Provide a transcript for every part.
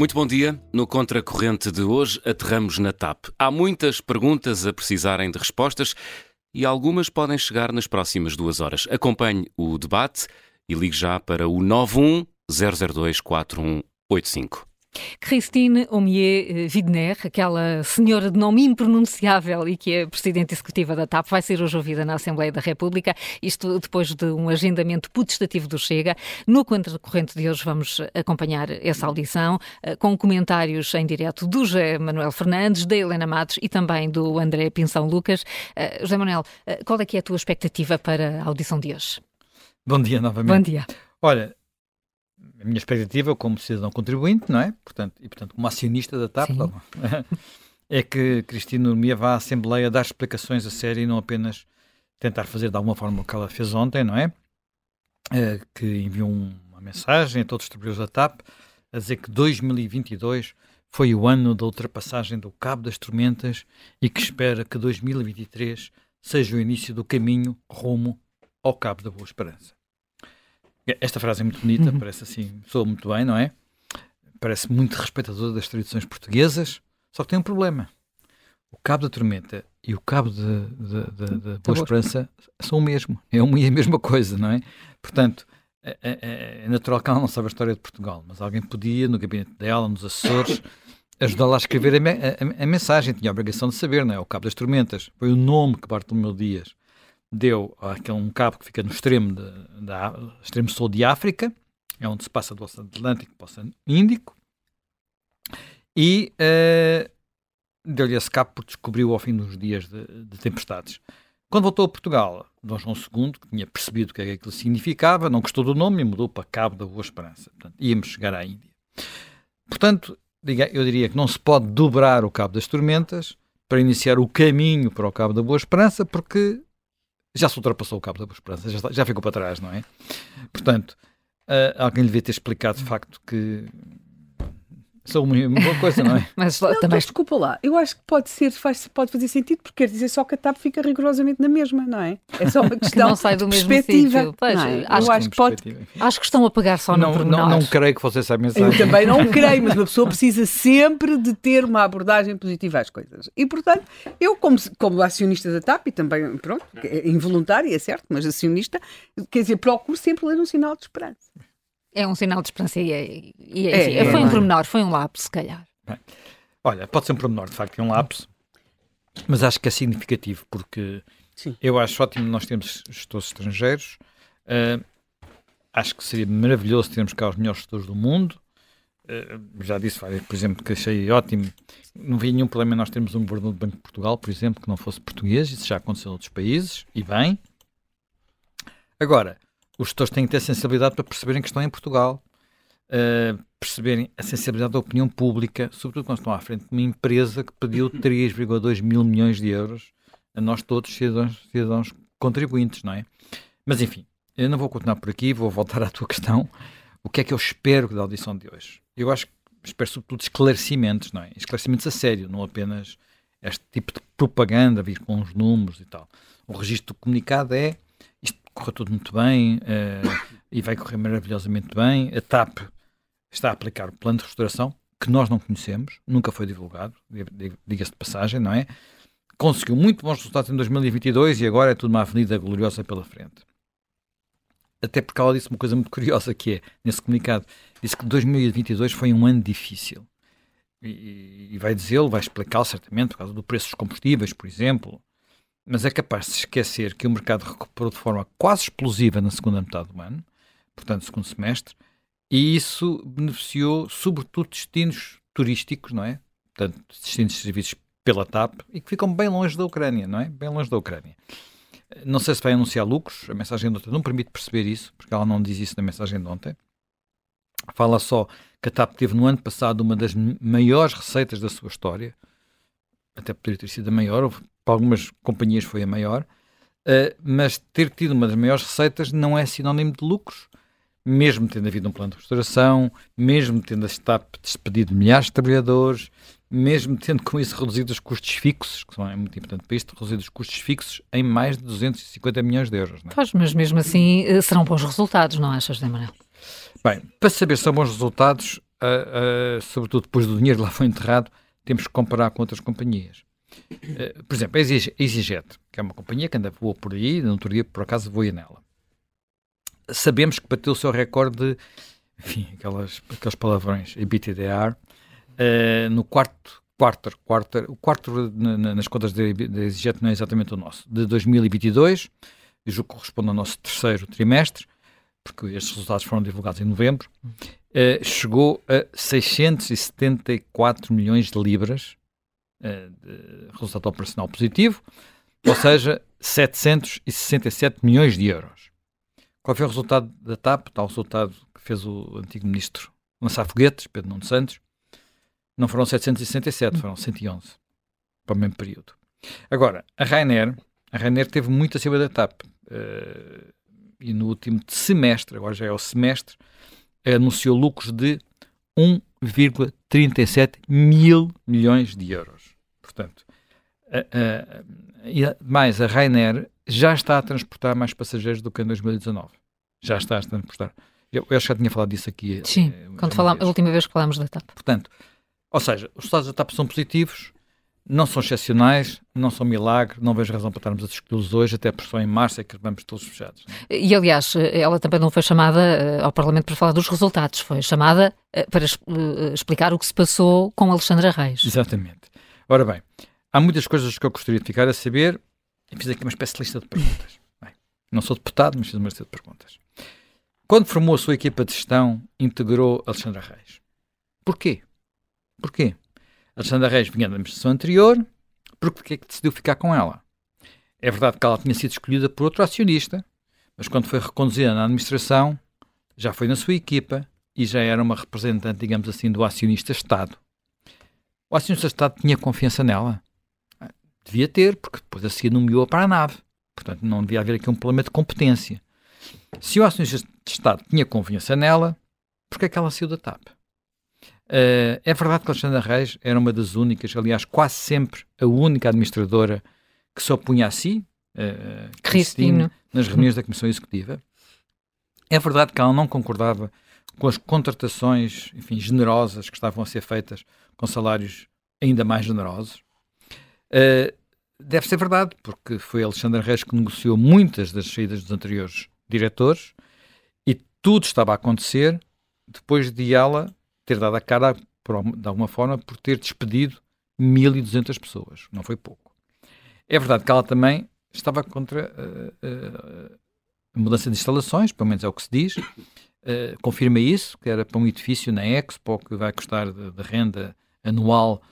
Muito bom dia. No Contracorrente de hoje, aterramos na TAP. Há muitas perguntas a precisarem de respostas e algumas podem chegar nas próximas duas horas. Acompanhe o debate e ligue já para o 91 002 4185. Christine Omier Widner, aquela senhora de nome impronunciável e que é Presidente Executiva da TAP, vai ser hoje ouvida na Assembleia da República, isto depois de um agendamento putestativo do Chega. No Corrente de hoje vamos acompanhar essa audição, eh, com comentários em direto do José Manuel Fernandes, da Helena Matos e também do André Pinção Lucas. Eh, José Manuel, eh, qual é que é a tua expectativa para a audição de hoje? Bom dia novamente. Bom dia. Olha, a minha expectativa como cidadão contribuinte, não é? Portanto, e portanto como acionista da TAP, é que Cristina Normia vá à Assembleia dar explicações a sério e não apenas tentar fazer de alguma forma o que ela fez ontem, não é? é que enviou uma mensagem a todos os trabalhadores da TAP a dizer que 2022 foi o ano da ultrapassagem do Cabo das Tormentas e que espera que 2023 seja o início do caminho rumo ao Cabo da Boa Esperança. Esta frase é muito bonita, uhum. parece assim, soa muito bem, não é? Parece muito respeitadora das tradições portuguesas, só que tem um problema. O Cabo da Tormenta e o Cabo de, de, de, de Boa Esperança são o mesmo, é uma e a mesma coisa, não é? Portanto, é, é, é, natural que ela não saiba a história de Portugal, mas alguém podia, no gabinete dela, nos Açores, ajudá-la a escrever a, a, a, mensagem, tinha a obrigação de saber, não é? O Cabo das Tormentas, foi o nome que Bartolomeu Dias deu aquele um cabo que fica no extremo, de, da, extremo sul de África, é onde se passa do Oceano Atlântico para o Oceano Índico, e uh, deu-lhe esse cabo porque descobriu ao fim dos dias de, de, tempestades. Quando voltou a Portugal, Dom João II, que tinha percebido o que é que aquilo significava, não gostou do nome e mudou para Cabo da Boa Esperança. Portanto, íamos chegar à Índia. Portanto, eu diria que não se pode dobrar o Cabo das Tormentas para iniciar o caminho para o Cabo da Boa Esperança, porque já se ultrapassou o cabo da esperança, já, já ficou para trás, não é? Portanto, uh, alguém lhe devia ter explicado de facto que são uma, uma boa coisa, não é? Mas não, também... desculpa lá, eu acho que pode ser, faz, pode fazer sentido, porque quer dizer só que a TAP fica rigorosamente na mesma, não é? É só uma questão que não sai do mesmo perspectiva. Pois, é? acho, acho que pode... acho que estão a pegar só não, no não, não creio que você saiba mensagem. Eu também não creio, mas uma pessoa precisa sempre de ter uma abordagem positiva às coisas. E, portanto, eu como, como acionista da TAP, e também, pronto, é involuntária, é certo, mas acionista, quer dizer, procuro sempre ler um sinal de esperança. É um sinal de esperança e, e, e é, é, foi um pormenor, foi um lapso, se calhar. Bem, olha, pode ser um pormenor, de facto, é um lapso, mas acho que é significativo porque Sim. eu acho ótimo nós temos gestores estrangeiros. Uh, acho que seria maravilhoso termos cá os melhores gestores do mundo. Uh, já disse, por exemplo, que achei ótimo. Não vi nenhum problema nós termos um governador do Banco de Portugal, por exemplo, que não fosse português. Isso já aconteceu em outros países, e bem. Agora, os gestores têm que ter sensibilidade para perceberem que estão em Portugal, uh, perceberem a sensibilidade da opinião pública, sobretudo quando estão à frente de uma empresa que pediu 3,2 mil milhões de euros a nós todos, cidadãos, cidadãos contribuintes, não é? Mas enfim, eu não vou continuar por aqui, vou voltar à tua questão. O que é que eu espero da audição de hoje? Eu acho que espero sobretudo esclarecimentos, não é? Esclarecimentos a sério, não apenas este tipo de propaganda, vir com os números e tal. O registro do comunicado é correu tudo muito bem uh, e vai correr maravilhosamente bem. A TAP está a aplicar o plano de restauração, que nós não conhecemos, nunca foi divulgado, diga-se de passagem, não é? Conseguiu muito bons resultados em 2022 e agora é tudo uma avenida gloriosa pela frente. Até porque ela disse uma coisa muito curiosa que é, nesse comunicado, disse que 2022 foi um ano difícil. E, e vai dizê-lo, vai explicá-lo certamente, por causa do preço dos combustíveis, por exemplo, mas é capaz de se esquecer que o mercado recuperou de forma quase explosiva na segunda metade do ano, portanto, segundo semestre, e isso beneficiou sobretudo destinos turísticos, não é? Portanto, destinos de serviços pela TAP e que ficam bem longe da Ucrânia, não é? Bem longe da Ucrânia. Não sei se vai anunciar lucros, a mensagem de ontem não permite perceber isso, porque ela não diz isso na mensagem de ontem. Fala só que a TAP teve no ano passado uma das maiores receitas da sua história, até poderia ter sido a maior, para algumas companhias foi a maior, uh, mas ter tido uma das maiores receitas não é sinónimo de lucros, mesmo tendo havido um plano de restauração, mesmo tendo a STAP despedido milhares de trabalhadores, mesmo tendo com isso reduzido os custos fixos, que são é muito importante para isto, reduzido os custos fixos em mais de 250 milhões de euros. Não é? Pois, mas mesmo assim eh, serão bons resultados, não achas, Zé Manuel? Bem, para saber se são bons resultados, uh, uh, sobretudo depois do dinheiro lá foi enterrado, temos que comparar com outras companhias. Uh, por exemplo, a EasyJet, que é uma companhia que anda voou por aí, no outro dia por acaso voei nela. Sabemos que bateu o seu recorde de, enfim, aquelas, aqueles palavrões, EBITDAR, no quarto quarto, quarto, o quarto nas contas da EasyJet não é exatamente o nosso, de 2022, e julgo que corresponde ao nosso terceiro trimestre, porque estes resultados foram divulgados em novembro, uh, chegou a 674 milhões de libras uh, resultado operacional positivo, ou seja, 767 milhões de euros. Qual foi o resultado da TAP? Tal resultado que fez o antigo ministro lançar foguetes, Pedro Nuno Santos. Não foram 767, foram 111 para o mesmo período. Agora, a Rainer, a Rainer teve muito acima da TAP. Uh, e no último semestre, agora já é o semestre, anunciou lucros de 1,37 mil milhões de euros. Portanto, mais a Rainer já está a transportar mais passageiros do que em 2019. Já está a transportar. Eu, eu já tinha falado disso aqui. Sim, eh, quando falámos, a última vez que falámos da TAP. Portanto, ou seja, os resultados da TAP são positivos, não são excepcionais, não são milagre, não vejo razão para estarmos a discuti-los hoje, até porque só em março é que vamos todos fechados. E, aliás, ela também não foi chamada eh, ao Parlamento para falar dos resultados, foi chamada eh, para eh, explicar o que se passou com Alexandra Reis. Exatamente. Ora bem, há muitas coisas que eu gostaria de ficar a saber e fiz aqui uma espécie de lista de perguntas. Bem, não sou deputado, mas fiz uma lista de perguntas. Quando formou a sua equipa de gestão, integrou Alexandra Reis. Porquê? Porquê? Alexandra Reis vinha da administração anterior, porque é que decidiu ficar com ela? É verdade que ela tinha sido escolhida por outro acionista, mas quando foi reconduzida na administração, já foi na sua equipa e já era uma representante, digamos assim, do acionista Estado. O acionista Estado tinha confiança nela? Devia ter, porque depois a seguir nomeou-a para a nave. Portanto, não devia haver aqui um problema de competência. Se o acionista de Estado tinha confiança nela, por que é que ela saiu da TAP? Uh, é verdade que Alexandra Reis era uma das únicas, aliás, quase sempre a única administradora que se opunha a si, uh, Cristine, nas reuniões da Comissão Executiva. É verdade que ela não concordava com as contratações, enfim, generosas que estavam a ser feitas com salários ainda mais generosos. Uh, deve ser verdade, porque foi Alexandra Reis que negociou muitas das saídas dos anteriores diretores e tudo estava a acontecer depois de ela ter dado a cara, por, de alguma forma, por ter despedido 1.200 pessoas. Não foi pouco. É verdade que ela também estava contra uh, uh, a mudança de instalações, pelo menos é o que se diz. Uh, confirma isso, que era para um edifício na Expo que vai custar de, de renda anual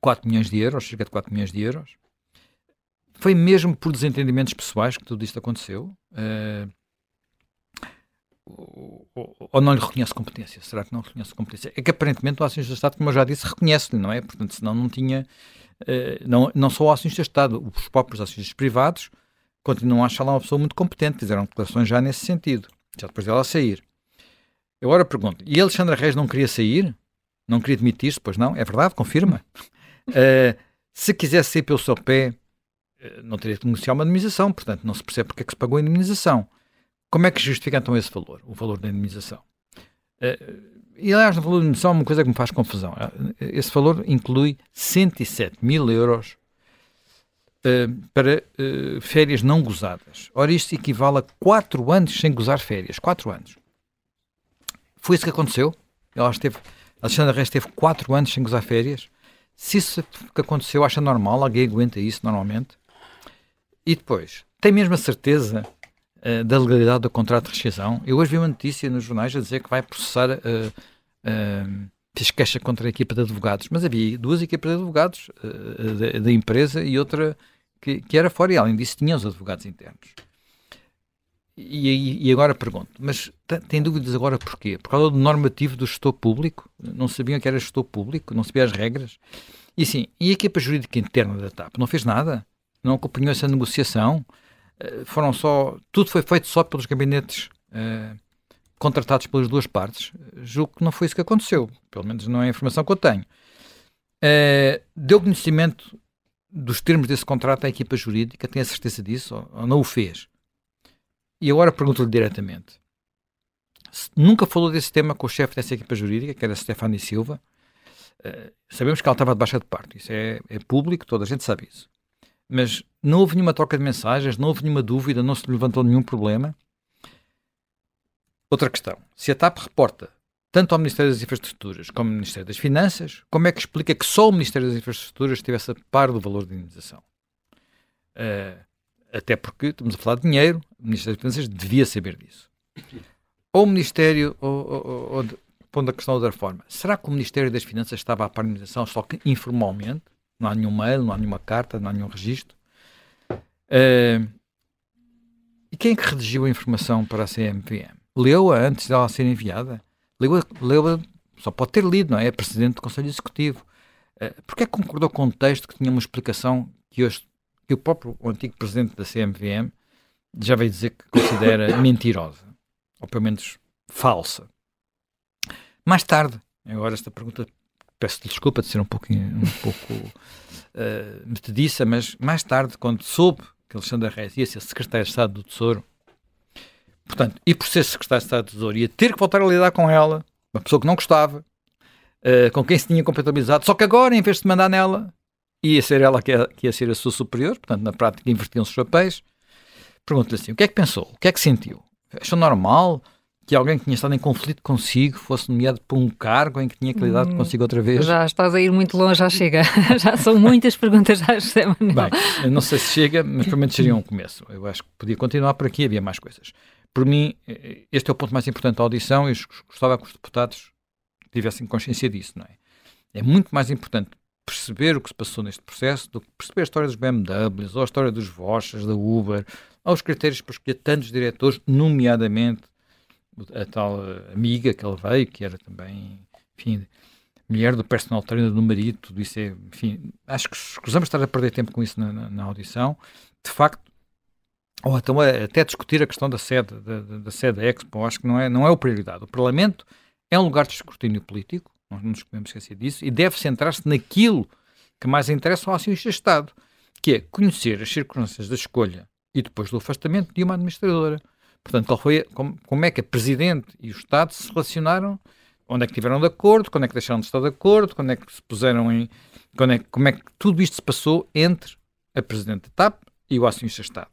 4 milhões de euros, cerca de 4 milhões de euros. Foi mesmo por desentendimentos pessoais que tudo isto aconteceu. Uh, ou, não lhe reconhece competência? Será que não reconhece competência? É que aparentemente o acionista de Estado, como eu já disse, reconhece-lhe, não é? Portanto, senão não tinha. Uh, não, não só o acionista de Estado, os próprios acionistas privados continuam a achar lá uma pessoa muito competente, fizeram declarações já nesse sentido, já depois dela sair. Eu agora pergunto, e Alexandra Reis não queria sair? Não queria demitir-se? Pois não? É verdade? Confirma. Uh, se quisesse sair pelo seu pé, uh, não teria que negociar uma indemnização, portanto, não se percebe porque é que se pagou a indemnização. Como é que justifica então esse valor, o valor da indemnização? Uh, e aliás, no valor da indemnização, uma coisa que me faz confusão. Eh, esse valor inclui 107 mil euros uh, para uh, férias não gozadas. Ora, isto equivale a 4 anos sem gozar férias. 4 anos. Foi isso que aconteceu? Ela esteve, Alexandra Reis teve 4 anos sem gozar férias. Se isso que aconteceu, acha normal? Alguém aguenta isso normalmente? E depois, tem mesmo a certeza uh, da legalidade do contrato de rescisão. Eu hoje vi uma notícia nos jornais a dizer que vai processar, uh, uh, queixa contra a equipa de advogados, mas havia duas equipas de advogados uh, da, da, empresa e outra que, que, era fora, e além disso tinha os advogados internos. E, e agora pergunto, mas tem dúvidas agora porquê? Por causa do normativo do gestor público? Não sabiam que era gestor público? Não sabiam as regras? E sim, e a equipa jurídica interna da TAP não fez nada? Não acompanhou essa negociação? Eh, foram só. Tudo foi feito só pelos gabinetes uh, contratados pelas duas partes. Julgo que não foi isso que aconteceu. Pelo menos não é a informação que eu tenho. Uh, deu conhecimento dos termos desse contrato à equipa jurídica, tem a certeza disso, ou não o fez? E agora pergunto-lhe diretamente: nunca falou desse tema com o chefe dessa equipa jurídica, que era Stefani Silva. Uh, sabemos que ela estava de baixa de parte, isso é, é público, toda a gente sabe isso. Mas não houve nenhuma troca de mensagens, não houve nenhuma dúvida, não se levantou nenhum problema. Outra questão: se a TAP reporta tanto ao Ministério das Infraestruturas como ao Ministério das Finanças, como é que explica que só o Ministério das Infraestruturas estivesse a par do valor de indenização? Uh, até porque estamos a falar de dinheiro, o Ministério das Finanças devia saber disso. Ou o Ministério, ou, ou, ou pondo a questão de outra forma, será que o Ministério das Finanças estava à par só que informalmente? Não há nenhum mail, não há nenhuma carta, não há nenhum registro? Uh, e quem é que redigiu a informação para a CMVM? Leu-a antes dela ser enviada? Leu-a, leu só pode ter lido, não é? É presidente do Conselho Executivo. Uh, Porquê é que concordou com o texto que tinha uma explicação que, hoje, que o próprio o antigo presidente da CMVM já veio dizer que considera mentirosa? Ou pelo menos falsa. Mais tarde, agora esta pergunta, peço desculpa de ser um pouco, um pouco uh, metediça, mas mais tarde, quando soube que Alexandre Reis ia ser secretário de Estado do Tesouro, portanto, e por ser secretário de Estado do Tesouro, ia ter que voltar a lidar com ela, uma pessoa que não gostava, uh, com quem se tinha compatibilizado, só que agora, em vez de mandar nela, ia ser ela que ia, que ia ser a sua superior, portanto, na prática, invertiam-se os papéis. Pergunto-lhe assim: o que é que pensou? O que é que sentiu? Achou normal? que alguém que tinha estado em conflito consigo fosse nomeado para um cargo em que tinha que lidar hum, consigo outra vez? Já estás a ir muito longe, já chega. já são muitas perguntas já, José Manuel. Bem, não sei se chega, mas pelo menos seria um começo. Eu acho que podia continuar por aqui, havia mais coisas. Por mim, este é o ponto mais importante da audição e gostava que os deputados tivessem consciência disso, não é? É muito mais importante perceber o que se passou neste processo do que perceber a história dos BMWs, ou a história dos Voschas, da Uber, ou os critérios para escolher tantos diretores, nomeadamente a tal amiga que ele veio, que era também, enfim, mulher do personal trainer do marido, tudo isso é, enfim, acho que escusamos estar a perder tempo com isso na, na, na audição. De facto, ou então até discutir a questão da sede da, da, sede da Expo, acho que não é, não é o prioridade. O Parlamento é um lugar de escrutínio político, não nos podemos esquecer disso, e deve centrar-se naquilo que mais interessa ao acionista de Estado, que é conhecer as circunstâncias da escolha e depois do afastamento de uma administradora. Portanto, qual foi, como, como é que a Presidente e o Estado se relacionaram, onde é que estiveram de acordo, quando é que deixaram de estar de acordo, quando é que se puseram em. Quando é, como é que tudo isto se passou entre a Presidente da TAP e o acionista Estado.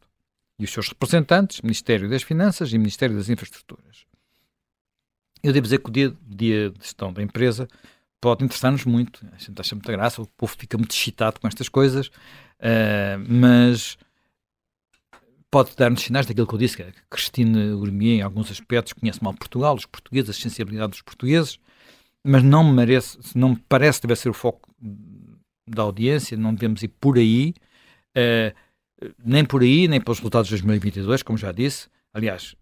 E os seus representantes, Ministério das Finanças e Ministério das Infraestruturas. Eu devo dizer que o dia, dia de gestão da empresa pode interessar-nos muito. A gente acha muita graça, o povo fica muito excitado com estas coisas, uh, mas pode dar-nos sinais daquilo que eu disse, que a Cristina Urmier, em alguns aspectos, conhece mal Portugal, os portugueses, a sensibilidade dos portugueses, mas não me, merece, não me parece que deve ser o foco da audiência, não devemos ir por aí, uh, nem por aí, nem pelos resultados de 2022, como já disse. Aliás,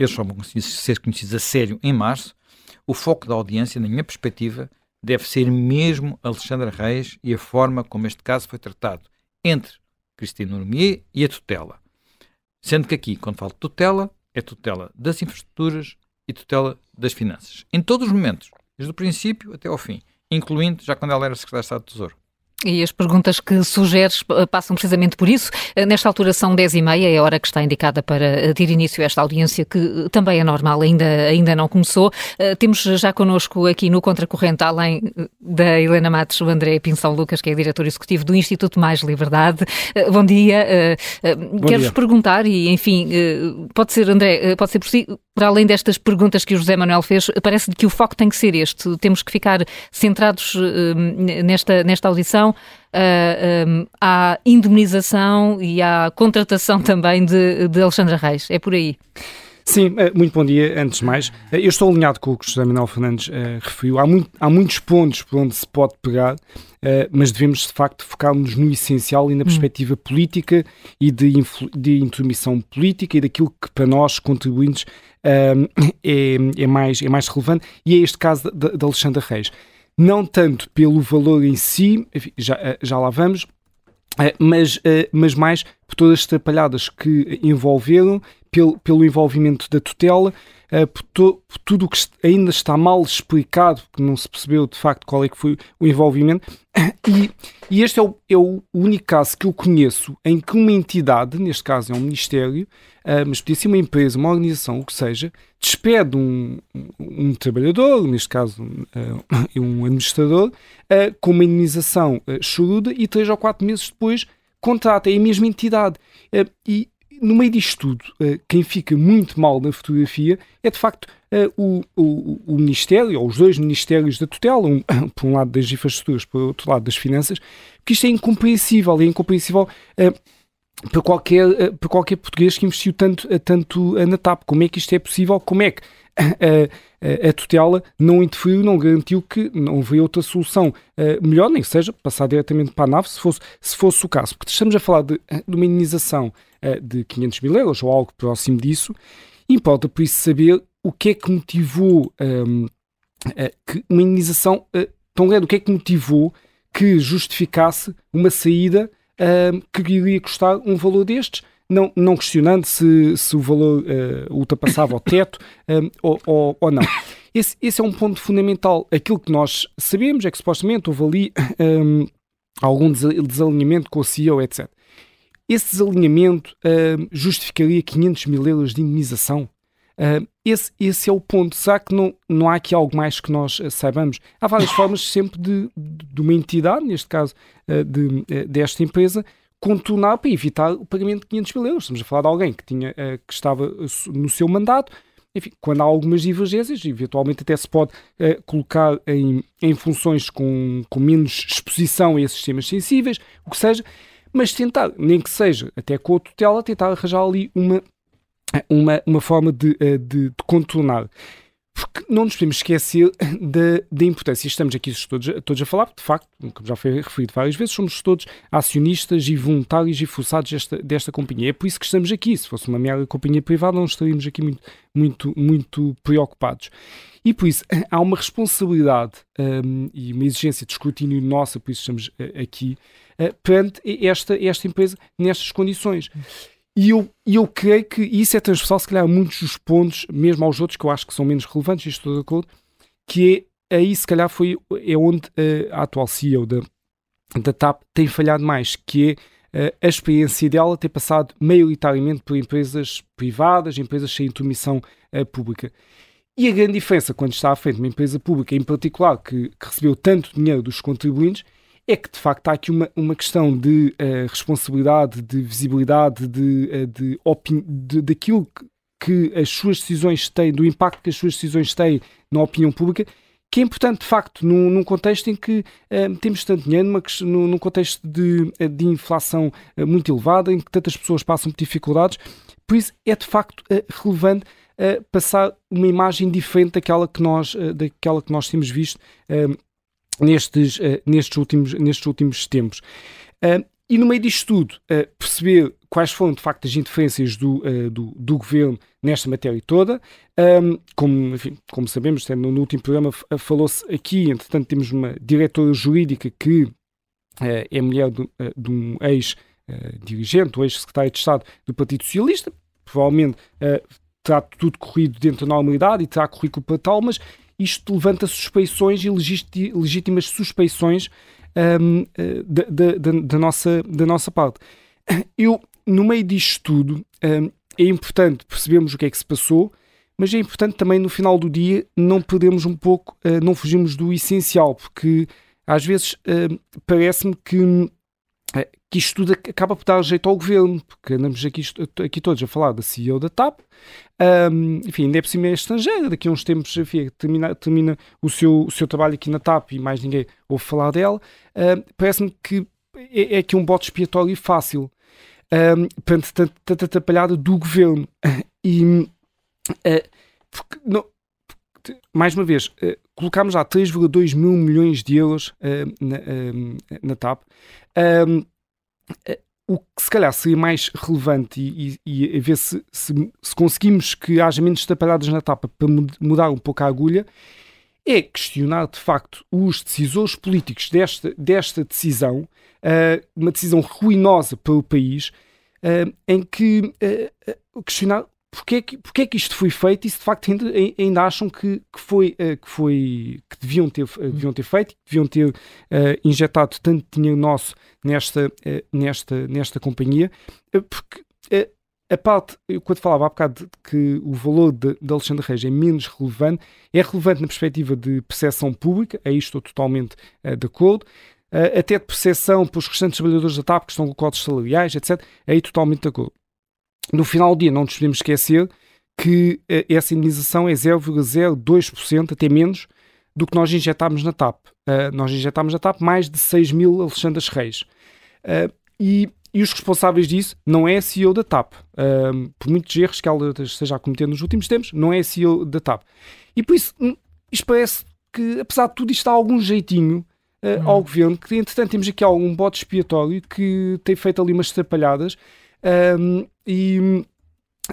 eles só vão ser conhecidos a sério em março. O foco da audiência, na minha perspectiva, deve ser mesmo Alexandra Reis e a forma como este caso foi tratado entre Cristina Urmier e a tutela. Sendo que aqui, quando falo de tutela, é tutela das infraestruturas e tutela das finanças. Em todos os momentos, desde o princípio até ao fim, incluindo já quando ela era secretária de Estado do Tesouro. E as perguntas que sugeres eh, passam precisamente por isso. Eh, nesta altura são 10 e meia, é a hora que está indicada para eh, ter início a esta audiência, que também é normal, ainda, ainda não começou. Temos já connosco aqui no Contracorrente, além da Helena Matos, o André Pinção Lucas, que é diretor executivo do Instituto Mais Liberdade. Bom dia. Quero-vos perguntar, e enfim, pode ser, André, pode ser por si, para além destas perguntas que o José Manuel fez, parece que o foco tem que ser este. Temos que ficar centrados nesta, nesta audição uh, ah, um, à indemnização e à contratação também de, de Alexandra Reis. É por aí. Sim, eh, muito bom dia. Antes de mais, eh, eu estou alinhado com o que o José Manuel Fernandes uh, referiu. Há, muito, há muitos pontos por onde se pode pegar, uh, mas devemos de facto focar-nos no essencial e na hum. perspectiva hum. política e de, de intromissão política e daquilo que para nós, contribuintes, uh, é, é, mais, é mais relevante, e é este caso de Alexandra Reis não tanto pelo valor em si, já, eh, já lá vamos, eh, mas, eh, mas mais por todas as trapalhadas que envolveram, pelo, pelo envolvimento da tutela, por, to, por, tudo o que ainda está mal explicado, que não se percebeu de facto qual é que foi o envolvimento. E, e este é o, é o, único caso que eu conheço em que uma entidade, neste caso é um ministério, uh, mas podia ser uma empresa, uma organização, o que seja, despede um, um trabalhador, neste caso uh, um administrador, com uma indenização choruda e três ou quatro meses depois contrata, é a mesma entidade. e no meio disto tudo, uh, quem fica muito mal na fotografia é de facto uh, o, o, o, Ministério, ou os dois Ministérios da tutela, um, por um lado das infraestruturas, por outro lado das finanças, que isto é incompreensível, é incompreensível uh, para, qualquer, para qualquer português que investiu tanto, tanto na TAP. Como é que isto é possível? Como é que a, a tutela não interferiu, não garantiu que não haveria outra solução melhor, nem que seja passar diretamente para a nave, se fosse, se fosse o caso. Porque estamos a falar de, de uma indenização de 500 mil euros ou algo próximo disso. Importa, por isso, saber o que é que motivou um, ehm, eh, que uma indenização uh, tão grande, o que é que motivou que justificasse uma saída ehm, que iria custar um valor destes, não, não questionando se, se o valor uh, ultrapassava o teto um, ehm, ou, ou, ou, não. Esse, esse, é um ponto fundamental. Aquilo que nós sabemos é que supostamente houve ali um, algum desalinhamento com o CEO, etc. Esse desalinhamento uh, justificaria 500 mil euros de indenização? Uh, esse, esse é o ponto. Será que não, não há aqui algo mais que nós uh, saibamos? Há várias formas sempre de, de, uma entidade, neste caso uh, de, desta empresa, contornar para evitar o pagamento de 500 mil euros. Estamos a falar de alguém que, tinha, que estava no seu mandato. Enfim, quando há algumas divergências, eventualmente até se pode colocar em, em funções com, com menos exposição a esses temas sensíveis, o que seja, mas tentar, nem que seja até com a tutela, tentar arranjar ali uma, uma, uma forma de, eh, de, de contornar. Porque não nos podemos esquecer da, da importância. Estamos aqui todos, todos a falar, de facto, como já foi referido várias vezes, somos todos acionistas e voluntários e forçados desta, desta companhia. É por isso que estamos aqui. Se fosse uma mera companhia privada, não estaríamos aqui muito, muito, muito preocupados. E por isso há uma responsabilidade um, e uma exigência de escrutínio nossa, por isso estamos uh, aqui, uh, perante esta, esta empresa nestas condições. E eu, eu creio que isso é transversal, se calhar, a muitos dos pontos, mesmo aos outros que eu acho que são menos relevantes, e estou de acordo, que é aí, se calhar, foi, é onde uh, a atual CEO da, da TAP tem falhado mais, que é uh, a experiência dela ter passado maioritariamente por empresas privadas, empresas sem intermissão uh, pública. E a grande diferença quando está à frente de uma empresa pública, em particular, que, que recebeu tanto dinheiro dos contribuintes, é que de facto há aqui uma, uma questão de uh, responsabilidade, de visibilidade, de, uh, de, daquilo que, as suas decisões têm, do impacto que as suas decisões têm na opinião pública, que é importante de facto num, num contexto em que uh, temos tanto dinheiro, numa, num, num contexto de, de inflação muito elevada, em que tantas pessoas passam por dificuldades, por isso é de facto relevante passar uma imagem diferente daquela que nós, daquela que nós temos visto nestes, uh, nestes, últimos, nestes últimos tempos. Uh, e no meio disto tudo, uh, perceber quais foram de facto as interferências do, do, do, governo nesta matéria toda. Um, como, enfim, como sabemos, no, no último programa falou-se aqui, entretanto, temos uma diretora jurídica que é mulher de, de um ex-dirigente, ou ex-secretário de Estado do Partido Socialista, provavelmente terá tudo corrido dentro da normalidade e terá currículo para tal, mas isto levanta suspeições e legítimas suspeições um, eh, da, da, da, nossa, da nossa parte. Eu, no meio disto tudo, um, é importante percebermos o que é que se passou, mas é importante também no final do dia não perdermos um pouco, uh, não fugirmos do essencial, porque às vezes uh, parece-me que que isto tudo acaba por dar jeito ao governo, porque andamos aqui, aqui todos a falar da CEO da TAP, um, enfim, ainda é por cima é estrangeira, daqui a uns tempos enfim, termina, termina o, seu, o seu trabalho aqui na TAP e mais ninguém ouve falar dela, um, parece-me que é, é aqui um bote expiatório fácil um, perante tanta, tanta atrapalhada do governo. E, uh, porque, não, mais uma vez, uh, colocámos já 3,2 mil milhões de euros uh, na, uh, na TAP. Um, o que se calhar seria mais relevante e, e, e ver se, se, se, conseguimos que haja menos taparadas na tapa para mudar um pouco a agulha, é questionar de facto os decisores políticos desta, desta decisão, uh, uma decisão ruinosa para o país, em que questionar porque é, que, porque é que isto foi feito e se de facto ainda, ainda acham que, que, foi, que, foi, que deviam, ter, deviam ter feito, que deviam ter uh, injetado tanto dinheiro nosso nesta, uh, nesta, nesta companhia, uh, porque a parte, eu quando falava há bocado de que o valor de, de Alexandre Reis é menos relevante, é relevante na perspectiva de percepção pública, aí estou totalmente de acordo, até de percepção para os restantes trabalhadores da TAP que estão com cotas salariais, etc., aí totalmente de acordo. No final do dia, não nos podemos esquecer que uh, essa indenização é 0,02%, até menos, do que nós injetámos na TAP. nós injetámos na TAP mais de 6 mil Alexandres Reis. e e os responsáveis disso não é a CEO da TAP. Um, por muitos erros que ela esteja a cometer nos últimos tempos, não é a CEO da TAP. E por isso, hum, isto parece que, apesar de tudo, isto dá algum jeitinho uh, ao governo, que entretanto temos aqui algum bote expiatório que tem feito ali umas atrapalhadas um, e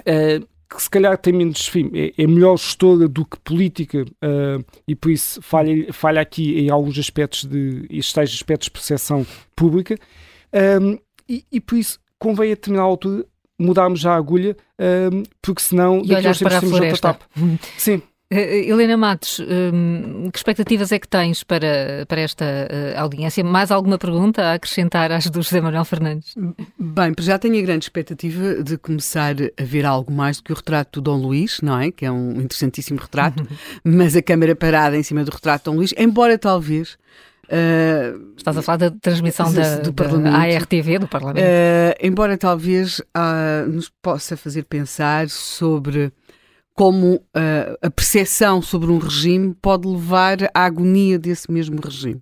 uh, que se calhar tem menos, enfim, é, é melhor gestora do que política uh, e por isso falha, falha aqui em alguns aspectos de estes aspectos de percepção pública. Um, e, e por isso convém a determinada altura mudarmos já a agulha, um, porque senão e daqui a uns tempos temos outra etapa. Sim. Uh, Helena Matos, um, que expectativas é que tens para, para esta uh, audiência? Mais alguma pergunta a acrescentar às do José Manuel Fernandes? Bem, já tenho a grande expectativa de começar a ver algo mais do que o retrato do Dom Luís, não é? Que é um interessantíssimo retrato, uhum. mas a câmera parada em cima do retrato de Dom Luís, embora talvez Uh, Estás a falar da transmissão da, do Parlamento. da ARTV do Parlamento. Uh, embora talvez uh, nos possa fazer pensar sobre como a percepção sobre um regime pode levar à agonia desse mesmo regime.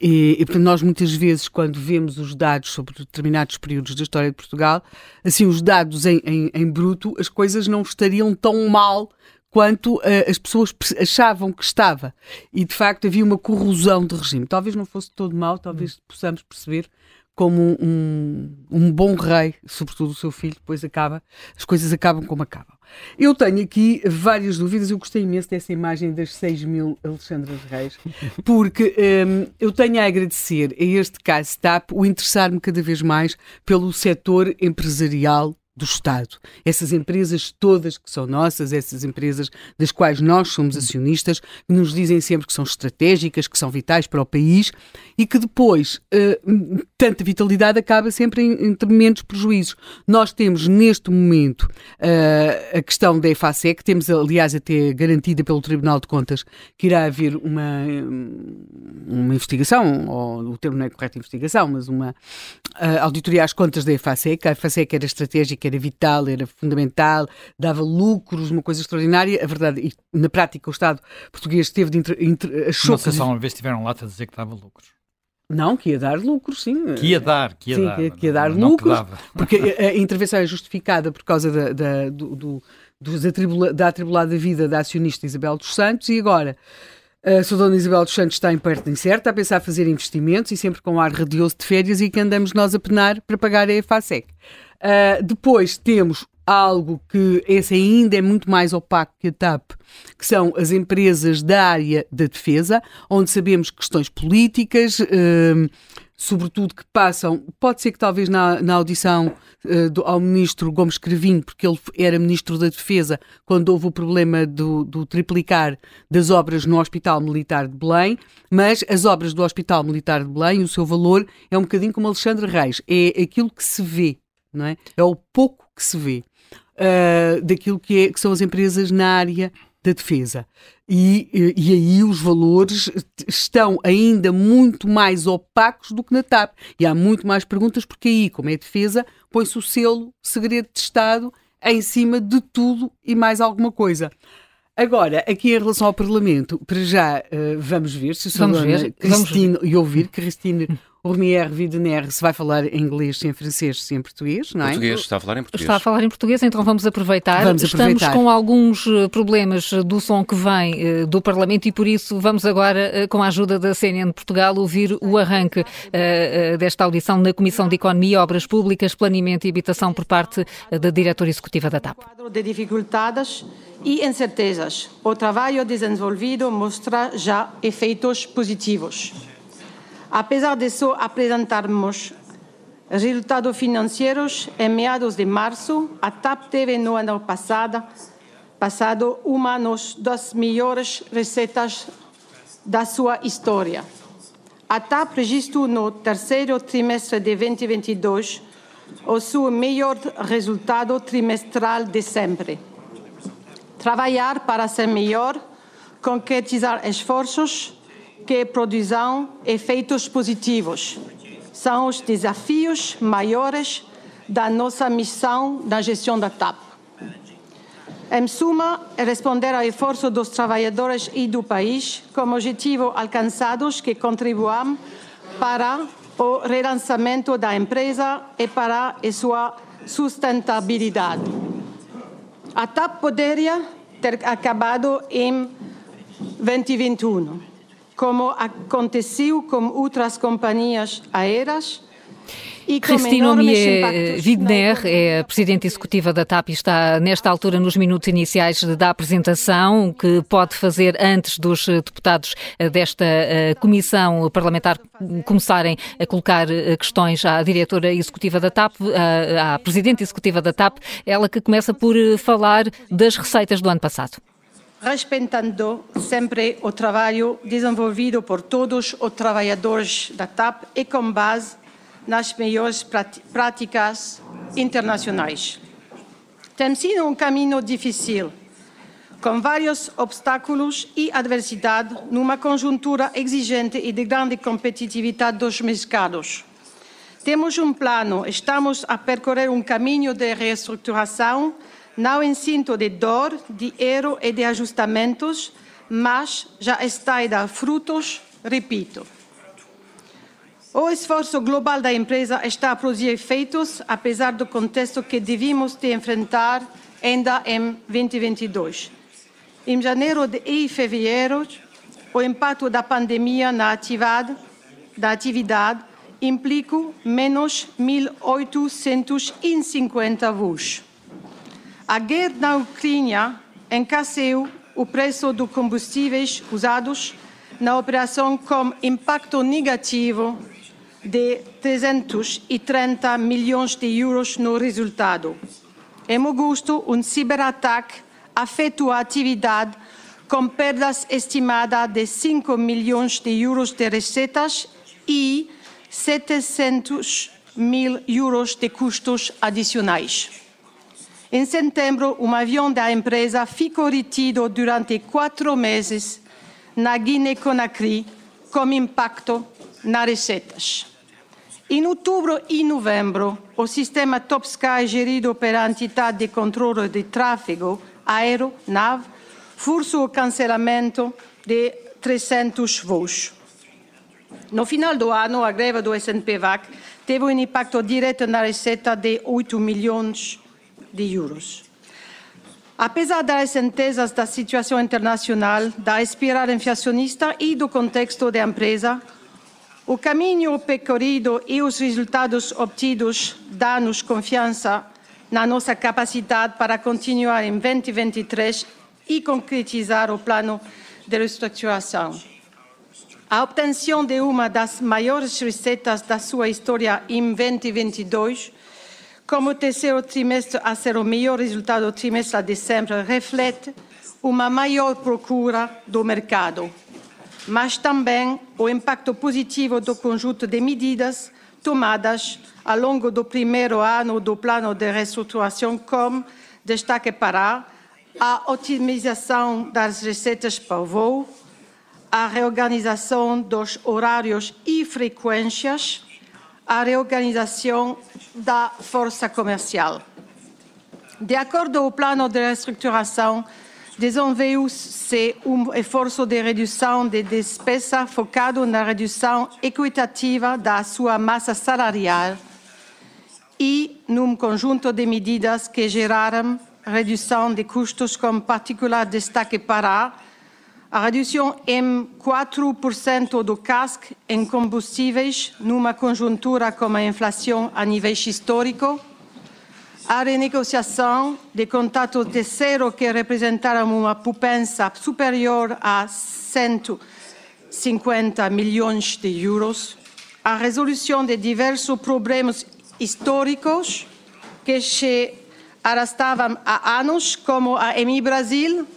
E, e portanto, nós muitas vezes, quando vemos os dados sobre determinados períodos da história de Portugal, assim, os dados em, em, em bruto, as coisas não estariam tão mal quanto uh, as pessoas achavam que estava. E de facto havia uma corrosão de regime. Talvez não fosse todo mal, talvez hum. possamos perceber como um, um bom rei, sobretudo o seu filho, depois acaba, as coisas acabam como acabam. Eu tenho aqui várias dúvidas, eu gostei imenso dessa imagem das 6 mil Alexandras Reis, porque um, eu tenho a agradecer a este caso TAP o interessar-me cada vez mais pelo setor empresarial do Estado. Essas empresas todas que são nossas, essas empresas das quais nós somos acionistas, que nos dizem sempre que são estratégicas, que são vitais para o país e que depois uh, tanta vitalidade acaba sempre em, em tremendos prejuízos. Nós temos neste momento uh, a questão da EFASEC, temos aliás até garantida pelo Tribunal de Contas que irá haver uma, uma investigação, ou o termo não é correto investigação, mas uma uh, auditoria às contas da EFASEC. A EFASEC era estratégica era vital, era fundamental, dava lucros, uma coisa extraordinária. A verdade, e na prática o Estado português teve de inter, inter, achou Não sei se alguma vez estiveram lá a dizer que dava lucros. Não, que ia dar lucros, sim. Que ia dar, que ia sim, dar. Que, que ia dar lucros, porque a, intervenção é justificada por causa da, da, do, do, dos atribula, da atribulada vida da acionista Isabel dos Santos e agora a Sra. Dona Isabel dos Santos está em perto incerta, a pensar fazer investimentos e sempre com ar radioso de férias e que andamos nós a penar para pagar a EFASEC. Uh, depois temos algo que esse ainda é muito mais opaco que a TAP, que são as empresas da área da defesa, onde sabemos questões políticas, uh, sobretudo que passam, pode ser que talvez na, na audição uh, do, ao ministro Gomes Crevinho, porque ele era ministro da Defesa quando houve o problema do, do, triplicar das obras no Hospital Militar de Belém, mas as obras do Hospital Militar de Belém, o seu valor é um bocadinho como Alexandre Reis, é aquilo que se vê, não é? É o pouco que se vê uh, daquilo que, é, que são as empresas na área da defesa. E, e, aí os valores estão ainda muito mais opacos do que na TAP. E há muito mais perguntas, porque aí, como é defesa, põe-se o selo segredo de Estado em cima de tudo e mais alguma coisa. Agora, aqui em relação ao Parlamento, para já uh, vamos ver se a vamos ver, Cristine, vamos e ouvir, Cristine o Romier Widener se vai falar em inglês, sem francês, sem português, não é? Português, está a falar em português. Está a falar em português, então vamos aproveitar. Vamos aproveitar. Estamos com alguns eh, problemas do som que vem uh, do Parlamento e por isso vamos agora, uh, com a ajuda da CNN de Portugal, ouvir o arranque uh, desta audição na Comissão de Economia, Obras Públicas, Planeamento e Habitação por parte da diretora executiva da TAP. Quadro de dificuldades e incertezas. O trabalho desenvolvido mostra já efeitos positivos. Apesar disso, apresentamos Resultados financeiros, em meados de março, a TAP teve no ano passado, passado uma das melhores receitas da sua história. A TAP registrou no terceiro trimestre de 2022 o seu melhor resultado trimestral de sempre. Trabalhar para ser melhor, concretizar esforços que produzam efeitos positivos são os desafios maiores da nossa missão na gestão da TAP. Em suma, é responder ao esforço dos trabalhadores e do país como objetivo alcançados que contribuam para o relançamento da empresa e para a sua sustentabilidade. A TAP poderia ter acabado em 2021 como aconteceu com outras companhias aéreas. Cristina Omier Widner é a Presidente Executiva da TAP e está nesta altura nos minutos iniciais da apresentação, que pode fazer antes dos deputados desta eh, Comissão Parlamentar começarem a colocar eh, questões à Diretora Executiva da TAP, à Presidente Executiva da TAP, ela que começa por eh, falar das receitas do ano passado respeitando sempre o trabalho desenvolvido por todos os trabalhadores da TAP e com base nas melhores práticas internacionais. Tem sido um caminho difícil, com vários obstáculos e adversidade numa conjuntura exigente e de grande competitividade dos mercados. Temos um plano, estamos a percorrer um caminho de reestruturação não ensinto de dor, de erro e de ajustamentos, mas já está a dar frutos, repito. O esforço global da empresa está a produzir efeitos, apesar do contexto que devíamos de enfrentar ainda em 2022. Em janeiro e fevereiro, o impacto da pandemia na atividade, da atividade implica menos 1.850 voos. A guerra na Ucrânia encareceu o preço dos combustíveis usados na operação com impacto negativo de 330 milhões de euros no resultado. Em agosto, um ciberataque afetou a atividade com perdas estimadas de 5 milhões de euros de receitas e 700 mil euros de custos adicionais. Em setembro, um avião da empresa ficou retido durante quatro meses na Guiné-Conakry, com impacto nas receitas. Em outubro e novembro, o sistema Top Sky, gerido pela entidade de controle de tráfego aéreo, NAV, forçou o cancelamento de 300 voos. No final do ano, a greve do SNP-VAC teve um impacto direto na receita de 8 milhões de euros. Apesar das certezas da situação internacional, da espiral inflacionista e do contexto da empresa, o caminho percorrido e os resultados obtidos dão-nos confiança na nossa capacidade para continuar em 2023 e concretizar o plano de reestruturação. A obtenção de uma das maiores receitas da sua história em 2022 como o terceiro trimestre a ser o melhor resultado do trimestre de sempre, reflete uma maior procura do mercado, mas também o impacto positivo do conjunto de medidas tomadas ao longo do primeiro ano do plano de reestruturação, como destaque para a otimização das receitas por voo, a reorganização dos horários e frequências, a reorganização da força comercial. De acordo com o plano de reestruturação, desenvolveu-se um esforço de redução de despesa focado na redução equitativa da sua massa salarial e num conjunto de medidas que geraram redução de custos com particular destaque para a redução em 4% do CASC em combustíveis numa conjuntura com a inflação a níveis históricos, a renegociação de contratos de zero que representaram uma poupança superior a 150 milhões de euros, a resolução de diversos problemas históricos que se arrastavam há anos, como a EMI Brasil,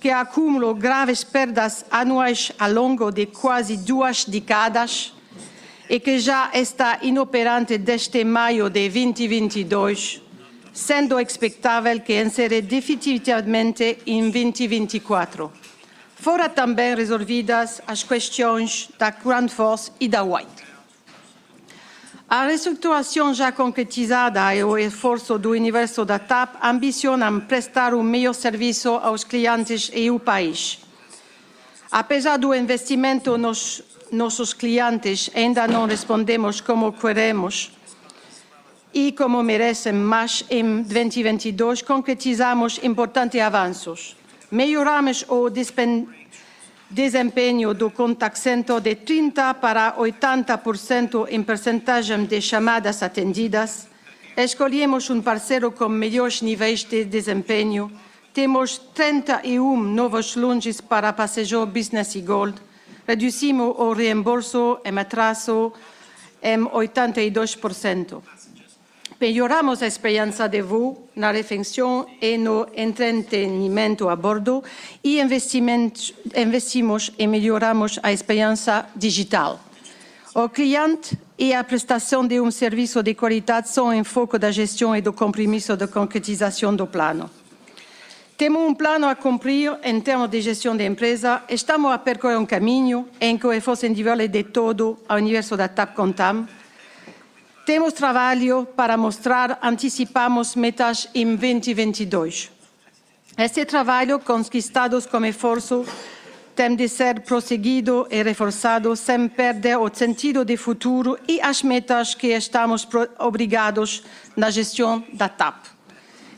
que acumulou graves perdas anuais ao longo de quase duas décadas e que já está inoperante desde maio de 2022, sendo expectável que encerre definitivamente em 2024. Fora também resolvidas as questões da Grand Force e da White. A reestruturação já concretizada e o esforço do universo da TAP ambicionam prestar um melhor serviço aos clientes e ao país. Apesar do investimento nos nossos clientes, ainda não respondemos como queremos e como merecem, mas em 2022 concretizamos importantes avanços. Melhoramos o desempenho do contact center de 30% para 80% em percentagem de chamadas atendidas. Escolhemos um parceiro com melhores níveis de desempenho. Temos 31 novos lunges para passeio Business e Gold. Reduzimos o reembolso em atraso em 82%. Melhoramos a experiência de voo na refeição e no entretenimento a bordo e investimos e melhoramos a experiência digital. O cliente e a prestação de um serviço de qualidade são em foco da gestão e do compromisso de concretização do plano. Temos um plano a cumprir em termos de gestão de empresa. Estamos a percorrer um caminho em que o esforço individual de todo o universo da TAP Contam temos trabalho para mostrar, antecipamos metas em 2022. Este trabalho, conquistado com esforço, tem de ser prosseguido e reforçado sem perder o sentido de futuro e as metas que estamos obrigados na gestão da TAP.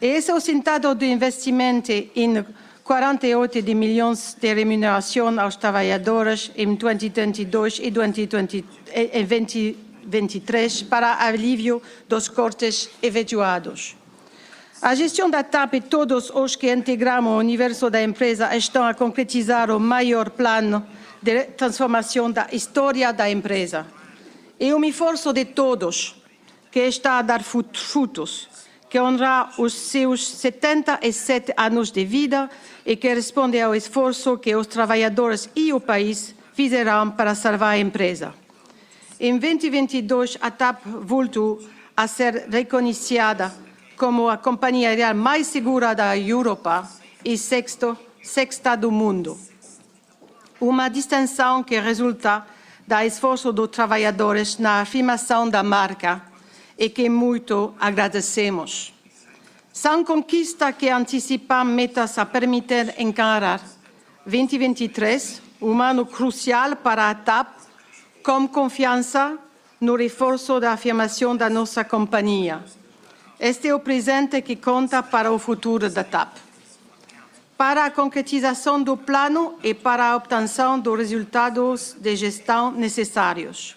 Esse é o sentado do investimento em 48 de milhões de remuneração aos trabalhadores em 2022 e 2023 23 para alívio dos cortes efetuados. A gestão da TAP e todos os que integramos o universo da empresa estão a concretizar o maior plano de transformação da história da empresa. É um esforço de todos que está a dar frutos, que honra os seus 77 anos de vida e que responde ao esforço que os trabalhadores e o país fizeram para salvar a empresa. Em 2022, a TAP voltou a ser reconhecida como a companhia aérea mais segura da Europa e sexto, sexta do mundo. Uma distinção que resulta do esforço dos trabalhadores na afirmação da marca e que muito agradecemos. São conquistas que antecipam metas a permitir encarar 2023, um ano crucial para a TAP com confiança no reforço da afirmação da nossa companhia. Este é o presente que conta para o futuro da TAP. Para a concretização do plano e para a obtenção dos resultados de gestão necessários.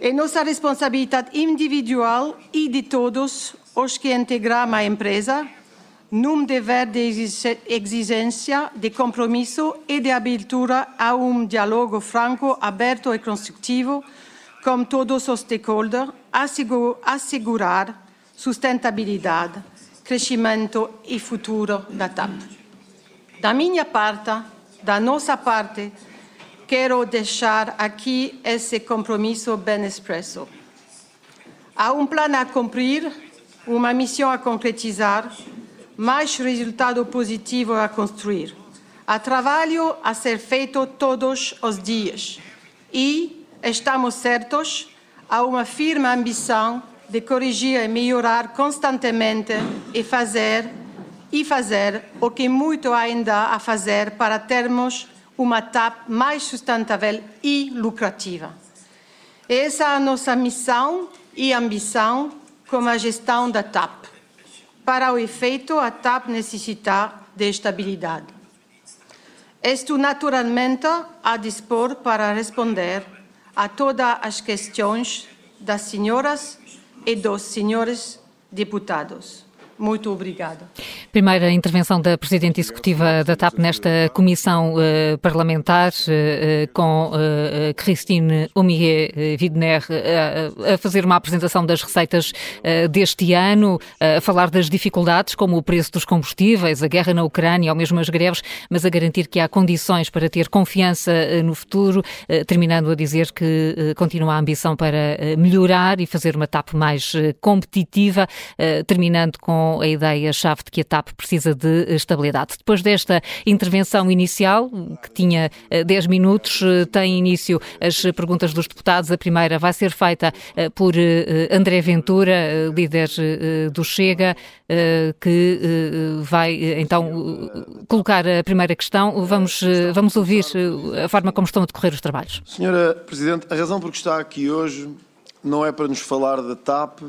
É nossa responsabilidade individual e de todos os que integram a empresa num dever de exigência, de compromisso e de abertura a um diálogo franco, aberto e construtivo com todos os stakeholders, assegurar sustentabilidade, crescimento e futuro da TAP. Da minha parte, da nossa parte, quero deixar aqui esse compromisso bem expresso. Há um plano a cumprir, uma missão a concretizar, mais resultado positivo a construir. Há trabalho a ser feito todos os dias e estamos certos, há uma firme ambição de corrigir e melhorar constantemente e fazer e fazer o que muito ainda a fazer para termos uma TAP mais sustentável e lucrativa. Essa é a nossa missão e ambição como a gestão da TAP. Para o efeito, a TAP necessita de estabilidade. Estou naturalmente a dispor para responder a todas as questões das senhoras e dos senhores deputados. Muito obrigada. Primeira intervenção da Presidente Executiva da TAP nesta comissão uh, parlamentar, uh, com uh, Christine Omier-Widner a fazer uma apresentação das receitas deste ano, a falar das dificuldades, como o preço dos combustíveis, a guerra na Ucrânia ou mesmo as greves, mas a garantir que há condições para ter confiança no futuro, terminando a dizer que continua a ambição para melhorar e fazer uma TAP mais competitiva, terminando com a ideia-chave de que a TAP precisa de estabilidade. Depois desta intervenção inicial, que tinha 10 eh, minutos, eh, tem início as perguntas dos deputados. A primeira vai ser feita eh, por André Ventura, líder do Chega, que vai então colocar a primeira questão. Vamos, vamos ouvir a forma como estão a decorrer os trabalhos. Senhora Presidente, a razão por que está aqui hoje não é para nos falar da TAP